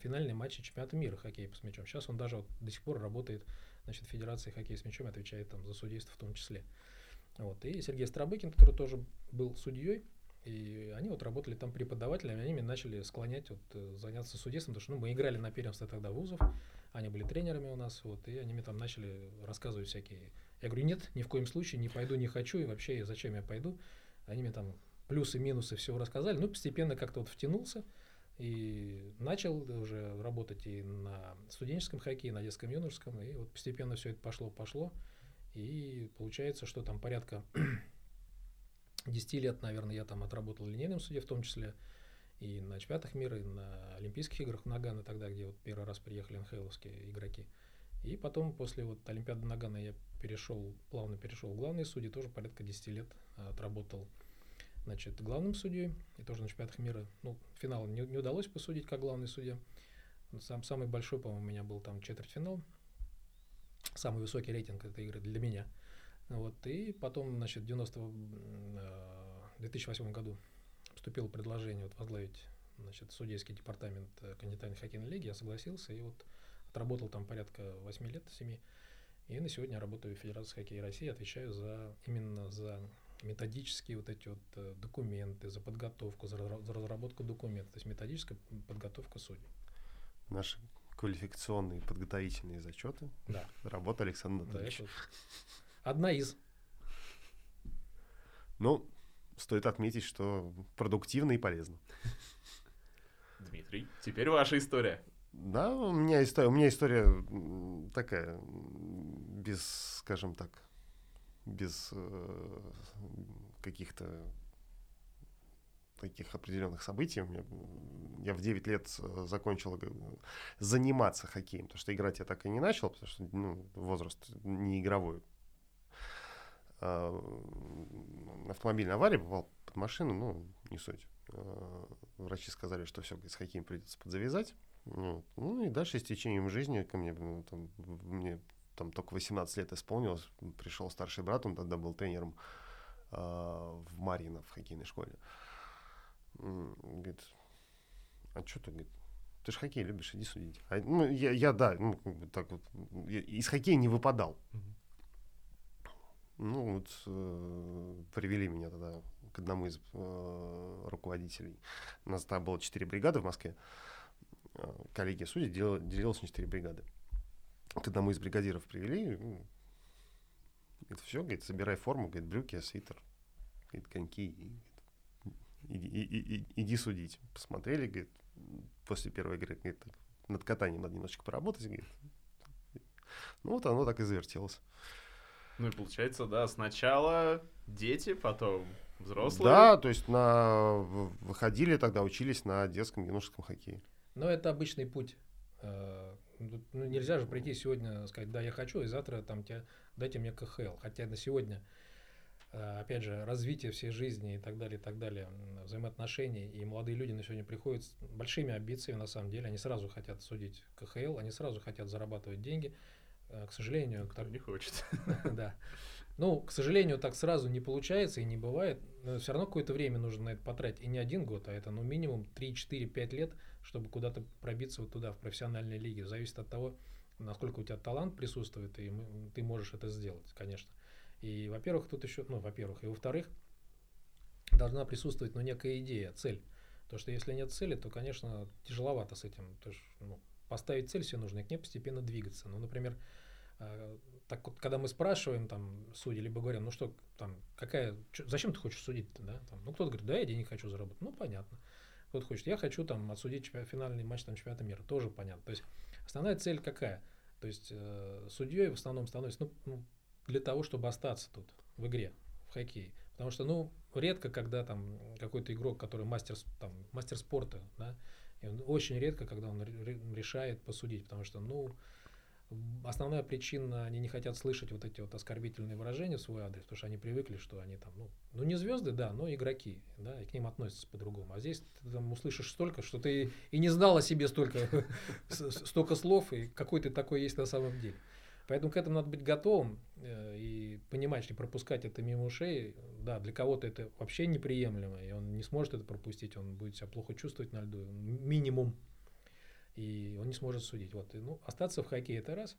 финальные матчи чемпионата мира хоккея с мячом. Сейчас он даже вот до сих пор работает значит, в Федерации хоккея с мячом, отвечает там за судейство в том числе. Вот. И Сергей Страбыкин, который тоже был судьей, и они вот работали там преподавателями, они меня начали склонять вот, э, заняться судейством, потому что ну, мы играли на первенстве тогда вузов, они были тренерами у нас, вот, и они мне там начали рассказывать всякие. Я говорю, нет, ни в коем случае не пойду, не хочу, и вообще зачем я пойду. Они мне там плюсы, минусы всего рассказали. Ну, постепенно как-то вот втянулся и начал уже работать и на студенческом хоккее, и на детском юношеском, и вот постепенно все это пошло-пошло. И получается, что там порядка 10 лет, наверное, я там отработал в линейном суде, в том числе и на чемпионатах мира, и на Олимпийских играх Нагана, тогда, где вот первый раз приехали НХЛовские игроки. И потом, после вот Олимпиады Нагана, я перешел, плавно перешел в главные судьи, тоже порядка 10 лет отработал значит, главным судьей, и тоже на чемпионатах мира. Ну, финал не, не удалось посудить как главный судья. Сам, самый большой, по-моему, у меня был там четвертьфинал. Самый высокий рейтинг этой игры для меня – вот, и потом, значит, в 90, 2008 э, году поступило предложение вот, возглавить значит, судейский департамент э, континентальной хоккейной лиги. Я согласился и вот отработал там порядка 8 лет, 7. И на сегодня я работаю в Федерации хоккея России, отвечаю за именно за методические вот эти вот э, документы, за подготовку, за, за разработку документов, то есть методическая подготовка судей.
Наши квалификационные подготовительные зачеты.
Да.
Работа Александра Анатольевича. Да,
Одна из.
Ну, стоит отметить, что продуктивно и полезно.
Дмитрий, теперь ваша история.
Да, у меня история, у меня история такая, без, скажем так, без э, каких-то таких определенных событий. Я в 9 лет э, закончил э, заниматься хоккеем, потому что играть я так и не начал, потому что ну, возраст не игровой автомобильной аварии, попал под машину, ну, не суть. Э, врачи сказали, что все, с хоккеем придется подзавязать. Ну, ну и дальше с течением жизни ко мне, ну, там, мне там только 18 лет исполнилось, пришел старший брат, он тогда был тренером э, в Марьино в хоккейной школе. Говорит, а что ты, говорит, ты же хоккей любишь, иди судить. А, ну, я, я, да, ну, так вот, из хоккея не выпадал. Mm-hmm. Ну, вот э, привели меня тогда к одному из э, руководителей. У нас тогда было четыре бригады в Москве. Э, коллегия судей дел, делилась на четыре бригады. К одному из бригадиров привели. Ну, это все, говорит, собирай форму, говорит, брюки, свитер, говорит, коньки. И, иди, и, и, иди судить. Посмотрели, говорит, после первой игры, говорит, над катанием надо немножечко поработать, говорит. Ну вот оно так и завертелось.
Ну и получается, да, сначала дети, потом взрослые.
Да, то есть на выходили тогда, учились на детском юношеском хоккее.
Но это обычный путь. Э, ну, нельзя же прийти сегодня сказать, да, я хочу, и завтра там тебе, дайте мне КХЛ. Хотя на сегодня э, опять же, развитие всей жизни и так далее, и так далее, взаимоотношений, и молодые люди на сегодня приходят с большими амбициями, на самом деле, они сразу хотят судить КХЛ, они сразу хотят зарабатывать деньги, к сожалению...
Кто так... не хочет.
Да. Ну, к сожалению, так сразу не получается и не бывает. Но все равно какое-то время нужно на это потратить. И не один год, а это ну минимум 3, 4, 5 лет, чтобы куда-то пробиться вот туда, в профессиональной лиге. Зависит от того, насколько у тебя талант присутствует, и ты можешь это сделать, конечно. И, во-первых, тут еще, ну, во-первых, и во-вторых, должна присутствовать, ну, некая идея, цель. То, что если нет цели, то, конечно, тяжеловато с этим. То есть, ну, поставить цель себе нужно, и к ней постепенно двигаться. Ну, например, э, так вот, когда мы спрашиваем там судьи, либо говорим, ну что, там, какая, чё, зачем ты хочешь судить, да? Там, ну, кто-то говорит, да, я денег хочу заработать. Ну, понятно. Кто-то хочет, я хочу там отсудить чемпион, финальный матч там, чемпионата мира. Тоже понятно. То есть, основная цель какая? То есть, э, судьей в основном становится, ну, ну, для того, чтобы остаться тут, в игре, в хоккее. Потому что, ну, редко, когда там какой-то игрок, который мастер, там, мастер спорта, да, и он очень редко, когда он решает посудить, потому что, ну, Основная причина, они не хотят слышать вот эти вот оскорбительные выражения в свой адрес, потому что они привыкли, что они там, ну, ну не звезды, да, но игроки, да, и к ним относятся по-другому. А здесь ты там услышишь столько, что ты и не знал о себе столько, столько слов, и какой ты такой есть на самом деле. Поэтому к этому надо быть готовым э, и понимать, что пропускать это мимо ушей, да, для кого-то это вообще неприемлемо, и он не сможет это пропустить, он будет себя плохо чувствовать на льду, минимум и он не сможет судить. Вот. И, ну, остаться в хоккее – это раз.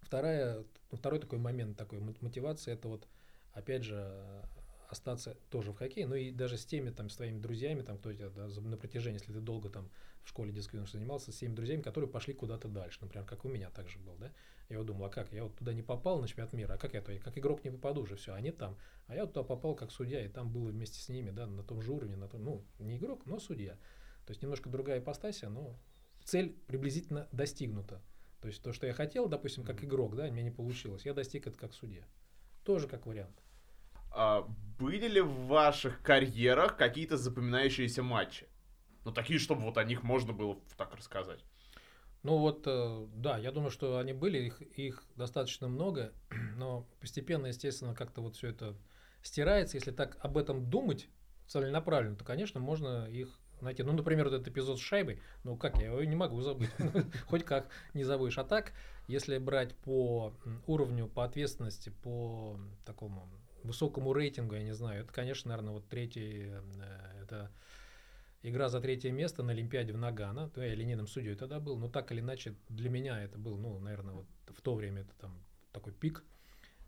Вторая, ну, второй такой момент, такой мотивация – это вот, опять же, остаться тоже в хоккее, ну и даже с теми, там, с твоими друзьями, там, кто тебя, да, на протяжении, если ты долго там в школе детской занимался, с теми друзьями, которые пошли куда-то дальше, например, как у меня также был, да, я вот думал, а как, я вот туда не попал на чемпионат мира, а как я туда, как игрок не попаду уже, все, они там, а я вот туда попал как судья, и там был вместе с ними, да, на том же уровне, на том, ну, не игрок, но судья, то есть немножко другая ипостасия, но цель приблизительно достигнута. То есть то, что я хотел, допустим, как игрок, да, у меня не получилось, я достиг это как судья. Тоже как вариант.
А были ли в ваших карьерах какие-то запоминающиеся матчи? Ну, такие, чтобы вот о них можно было так рассказать.
Ну вот, э, да, я думаю, что они были, их, их достаточно много, но постепенно, естественно, как-то вот все это стирается. Если так об этом думать целенаправленно, то, конечно, можно их знаете, ну, например, вот этот эпизод с шайбой, ну как, я его не могу забыть, хоть как не забудешь. А так, если брать по уровню, по ответственности, по такому высокому рейтингу, я не знаю, это, конечно, наверное, вот третий, э, это игра за третье место на Олимпиаде в Нагано, то я линейным судьей тогда был, но так или иначе для меня это был, ну, наверное, вот в то время это там такой пик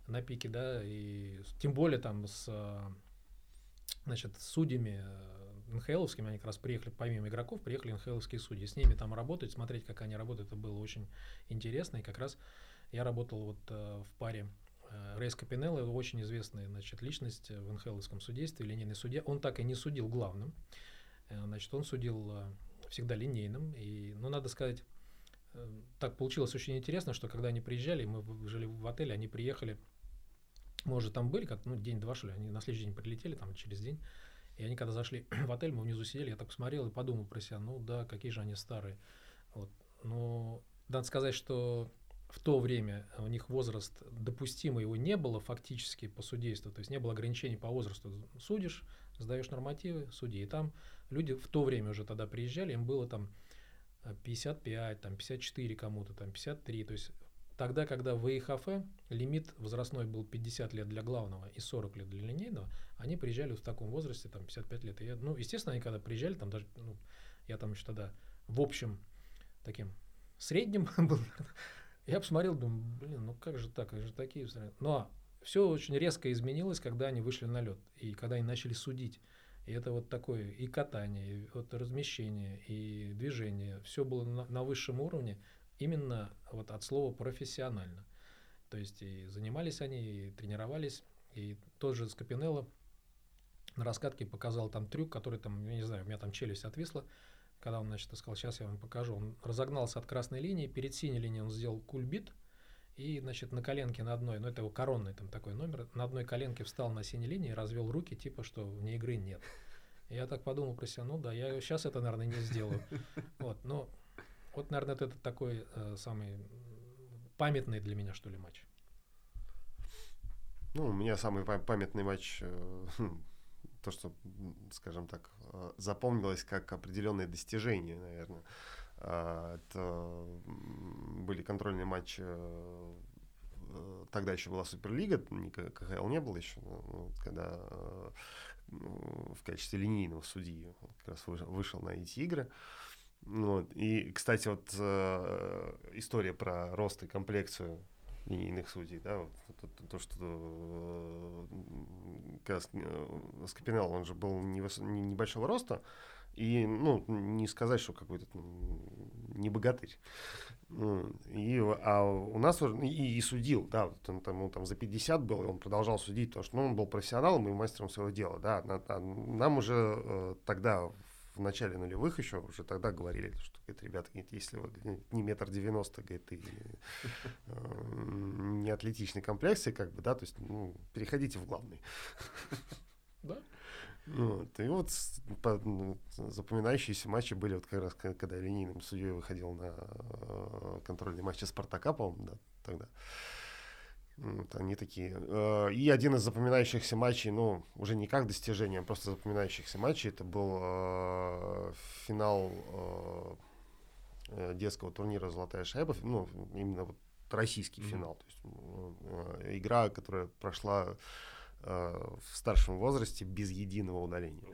на пике, да, и тем более там с, значит, судьями НХЛовскими, они как раз приехали, помимо игроков, приехали НХЛовские судьи. С ними там работать, смотреть, как они работают, это было очень интересно. И как раз я работал вот э, в паре э, Рейс Капинелло, очень известная значит, личность в НХЛовском судействе, линейный судья. Он так и не судил главным. Э, значит, он судил э, всегда линейным. И, ну, надо сказать, э, так получилось очень интересно, что когда они приезжали, мы жили в отеле, они приехали, мы уже там были, как ну, день-два, что ли, они на следующий день прилетели, там через день. И они когда зашли в отель, мы внизу сидели, я так посмотрел и подумал про себя, ну да, какие же они старые. Вот. Но надо сказать, что в то время у них возраст допустимый его не было фактически по судейству, то есть не было ограничений по возрасту. Судишь, сдаешь нормативы, суди. И там люди в то время уже тогда приезжали, им было там 55, там 54 кому-то, там 53. То есть Тогда, когда в ИХФ лимит возрастной был 50 лет для главного и 40 лет для линейного, они приезжали в таком возрасте, там 55 лет. И я, ну, естественно, они когда приезжали, там даже, ну, я там еще тогда в общем таким средним был, я посмотрел, думаю, блин, ну как же так, как же такие. Но все очень резко изменилось, когда они вышли на лед и когда они начали судить. И это вот такое и катание, и вот размещение, и движение. Все было на, на высшем уровне именно вот от слова профессионально. То есть и занимались они, и тренировались, и тот же Скопинелло на раскатке показал там трюк, который там, я не знаю, у меня там челюсть отвисла, когда он, значит, сказал, сейчас я вам покажу. Он разогнался от красной линии, перед синей линией он сделал кульбит, и, значит, на коленке на одной, ну это его коронный там такой номер, на одной коленке встал на синей линии, развел руки, типа, что вне игры нет. И я так подумал про себя, ну да, я сейчас это, наверное, не сделаю. Вот, но вот, наверное, это такой э, самый памятный для меня, что ли, матч.
Ну, у меня самый памятный матч, э, то, что, скажем так, э, запомнилось как определенное достижение, наверное. А, это были контрольные матчи э, тогда еще была Суперлига, КХЛ не было еще, когда ну, в качестве линейного судьи как раз вышел на эти игры. Вот. И, кстати, вот э, история про рост и комплекцию линейных судей, да, вот, то, то, то что э, Скопинел, он же был невыс... не, небольшого роста, и, ну, не сказать, что какой-то не богатырь. И, а у нас и, и судил, да, вот он там, он там за 50 был, и он продолжал судить, потому что ну, он был профессионалом и мастером своего дела, да. Нам уже э, тогда в начале нулевых еще уже тогда говорили, что, говорит, ребята, говорит, если вы не метр девяносто, говорит, и э, не атлетичной комплекции, как бы, да, то есть, ну, переходите в главный.
Да.
Вот. И вот по, ну, запоминающиеся матчи были вот как раз, когда я линейным судьей выходил на э, контрольные матчи Спартака, по-моему, да, тогда. Вот, они такие. Э, и один из запоминающихся матчей, ну, уже не как достижение, а просто запоминающихся матчей, это был э, финал э, детского турнира «Золотая шайба», ну, именно вот российский mm-hmm. финал. То есть, э, игра, которая прошла в старшем возрасте без единого удаления.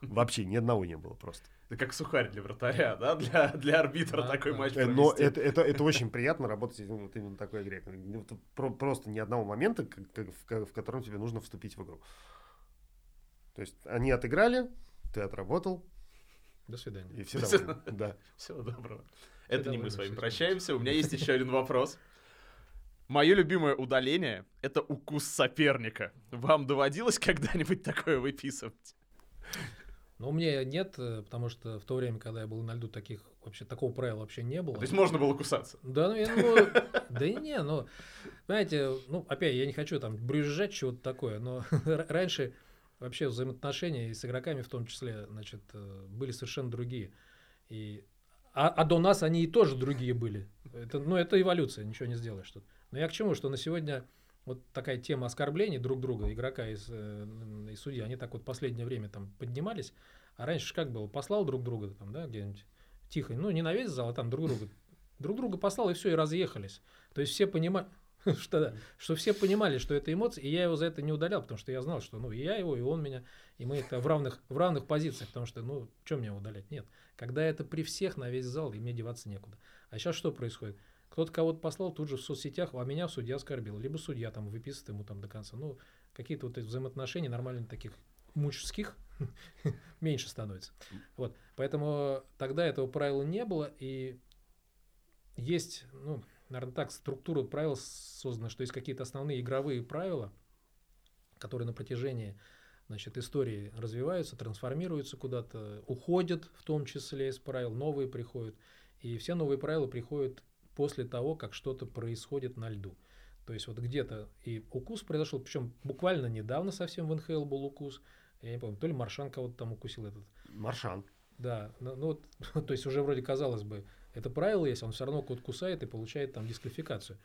Вообще ни одного не было просто.
Это как сухарь для вратаря, да? Для, для арбитра да, такой да. матч провести.
Но это, это, это очень приятно работать вот именно такой игре. Просто ни одного момента, в, котором тебе нужно вступить в игру. То есть они отыграли, ты отработал.
До свидания.
И все довольны. Да.
Всего доброго. Это не мы с вами прощаемся. У меня есть еще один вопрос. Мое любимое удаление — это укус соперника. Вам доводилось когда-нибудь такое выписывать?
Ну, у меня нет, э, потому что в то время, когда я был на льду, таких вообще такого правила вообще не было.
То есть можно было кусаться?
Да, ну, я, ну да не, ну, знаете, ну, опять, я не хочу там брюзжать чего-то такое, но раньше вообще взаимоотношения и с игроками в том числе, значит, э, были совершенно другие. И, а, а до нас они и тоже другие были. Это, ну, это эволюция, ничего не сделаешь тут. Но я к чему, что на сегодня вот такая тема оскорблений друг друга, игрока и, э, и судьи, они так вот последнее время там поднимались. А раньше как было? Послал друг друга там, да, где-нибудь тихо, ну не на весь зал, а там друг друга, друг друга послал и все, и разъехались. То есть все понимали, что, да, что все понимали, что это эмоции, и я его за это не удалял, потому что я знал, что ну и я его, и он меня, и мы это в равных, в равных позициях, потому что, ну, что мне удалять? Нет. Когда это при всех на весь зал, и мне деваться некуда. А сейчас что происходит? Кто-то кого-то послал тут же в соцсетях, а меня судья оскорбил. Либо судья там выписывает ему там до конца. Ну, какие-то вот эти взаимоотношения нормально таких мужских меньше становится. Вот. Поэтому тогда этого правила не было, и есть, ну, наверное, так, структура правил создана, что есть какие-то основные игровые правила, которые на протяжении значит, истории развиваются, трансформируются куда-то, уходят в том числе из правил, новые приходят. И все новые правила приходят после того, как что-то происходит на льду. То есть вот где-то и укус произошел, причем буквально недавно совсем в НХЛ был укус. Я не помню, то ли Маршан кого-то там укусил этот.
Маршан.
Да, ну, ну то есть уже вроде казалось бы, это правило есть, он все равно кот кусает и получает там дисквалификацию.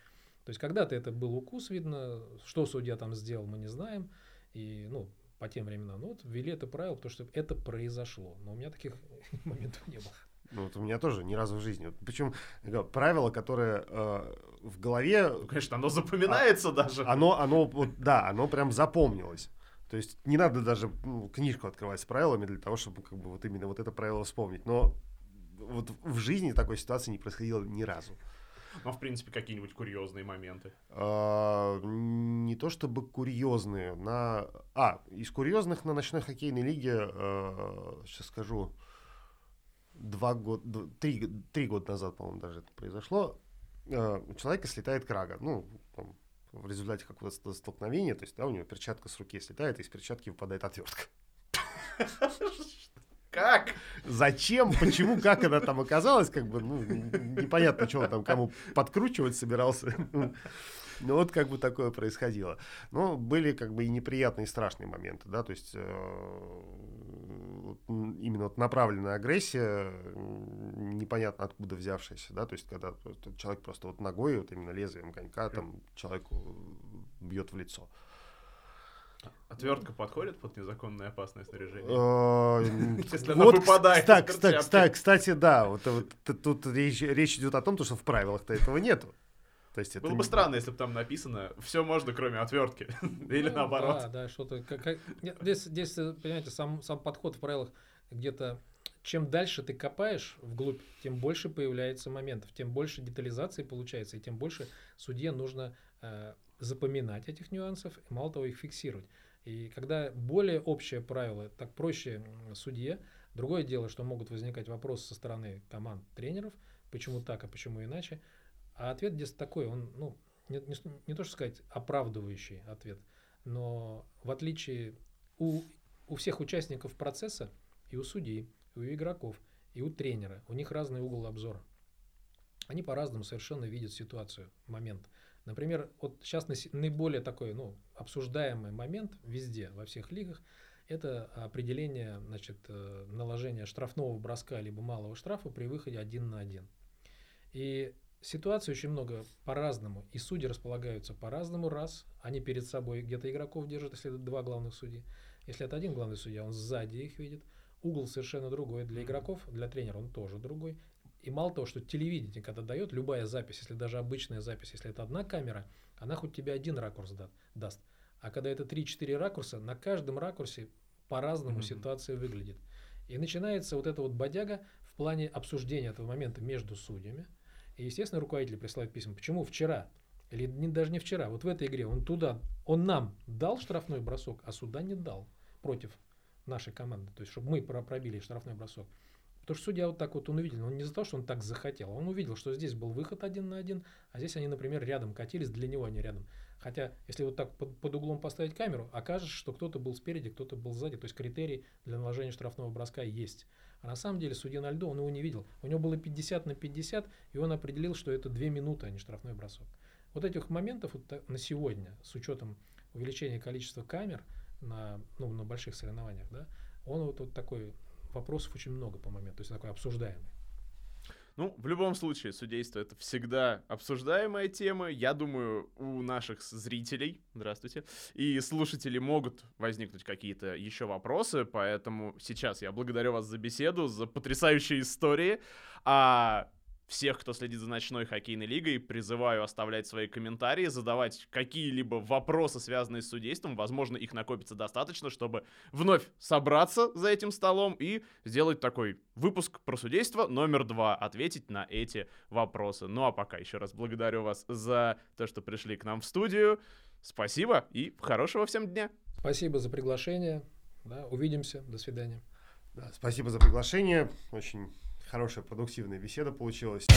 То есть когда-то это был укус, видно, что судья там сделал, мы не знаем. И, ну, по тем временам. Ну, вот ввели это правило, потому что это произошло. Но у меня таких моментов не было.
Ну, вот у меня тоже ни разу в жизни. Вот, причем правило, которое э, в голове...
Ну, конечно, оно запоминается а, даже.
Оно, оно, вот, да, оно прям запомнилось. То есть не надо даже ну, книжку открывать с правилами для того, чтобы как бы вот именно вот это правило вспомнить. Но вот в жизни такой ситуации не происходило ни разу.
Ну, в принципе, какие-нибудь курьезные моменты?
А, не то чтобы курьезные. На... А, из курьезных на ночной хоккейной лиге, а, сейчас скажу, два года, три, три года назад, по-моему, даже это произошло, э, у человека слетает крага. Ну, там, в результате какого-то столкновения, то есть, да, у него перчатка с руки слетает, и из перчатки выпадает отвертка.
Как?
Зачем? Почему? Как она там оказалась? Как бы, ну, непонятно, он там кому подкручивать собирался. Ну, вот как бы такое происходило. Но были как бы и неприятные, и страшные моменты, да, то есть э, именно вот направленная агрессия, непонятно откуда взявшаяся, да, то есть когда человек просто вот ногой, вот именно лезвием конька, там человеку бьет в лицо.
Отвертка подходит под незаконное опасное снаряжение?
Э,
Если она выпадает
кстати, да, вот, тут речь, идет о том, то, что в правилах-то этого нету. То есть это
Было бы странно, если бы там написано все можно, кроме отвертки. Или
Ну,
наоборот.
Да, да, что-то. Как, здесь, здесь, понимаете, сам, сам подход в правилах где-то. Чем дальше ты копаешь вглубь, тем больше появляется моментов, тем больше детализации получается, и тем больше судье нужно э, запоминать этих нюансов, и мало того, их фиксировать. И когда более общее правило, так проще судье. Другое дело, что могут возникать вопросы со стороны команд тренеров, почему так, а почему иначе. А ответ здесь такой, он, ну, не, не не то что сказать оправдывающий ответ, но в отличие у, у всех участников процесса, и у судей, и у игроков, и у тренера, у них разный угол обзора. Они по-разному совершенно видят ситуацию, момент. Например, вот сейчас наиболее такой, ну, обсуждаемый момент везде, во всех лигах, это определение, значит, э, наложения штрафного броска либо малого штрафа при выходе один на один. И ситуаций очень много по-разному. И судьи располагаются по-разному раз. Они перед собой где-то игроков держат, если это два главных судьи. Если это один главный судья, он сзади их видит. Угол совершенно другой. Для игроков, для тренера он тоже другой. И мало того, что телевидение, когда дает любая запись, если даже обычная запись, если это одна камера, она хоть тебе один ракурс да- даст. А когда это 3-4 ракурса, на каждом ракурсе по-разному
Мгм.
ситуация выглядит. И начинается вот эта вот бодяга в плане обсуждения этого момента между судьями. И, естественно, руководители присылают письма. Почему вчера? Или не, даже не вчера. Вот в этой игре он туда, он нам дал штрафной бросок, а суда не дал против нашей команды. То есть, чтобы мы про- пробили штрафной бросок. Потому что судья вот так вот он увидел, он не за то, что он так захотел, а он увидел, что здесь был выход один на один, а здесь они, например, рядом катились, для него они рядом. Хотя, если вот так под, под углом поставить камеру, окажется, что кто-то был спереди, кто-то был сзади, то есть критерий для наложения штрафного броска есть. А на самом деле судья на льду, он его не видел. У него было 50 на 50, и он определил, что это 2 минуты, а не штрафной бросок. Вот этих моментов вот на сегодня, с учетом увеличения количества камер на, ну, на больших соревнованиях, да, он вот, вот такой, вопросов очень много по моменту, то есть такой обсуждаемый.
Ну, в любом случае, судейство это всегда обсуждаемая тема. Я думаю, у наших зрителей, здравствуйте, и слушателей могут возникнуть какие-то еще вопросы, поэтому сейчас я благодарю вас за беседу, за потрясающие истории. А всех, кто следит за ночной хоккейной лигой, призываю оставлять свои комментарии, задавать какие-либо вопросы, связанные с судейством. Возможно, их накопится достаточно, чтобы вновь собраться за этим столом и сделать такой выпуск про судейство номер два, ответить на эти вопросы. Ну а пока еще раз благодарю вас за то, что пришли к нам в студию. Спасибо и хорошего всем дня.
Спасибо за приглашение. Да, увидимся. До свидания.
Да, спасибо за приглашение. Очень хорошая, продуктивная беседа получилась.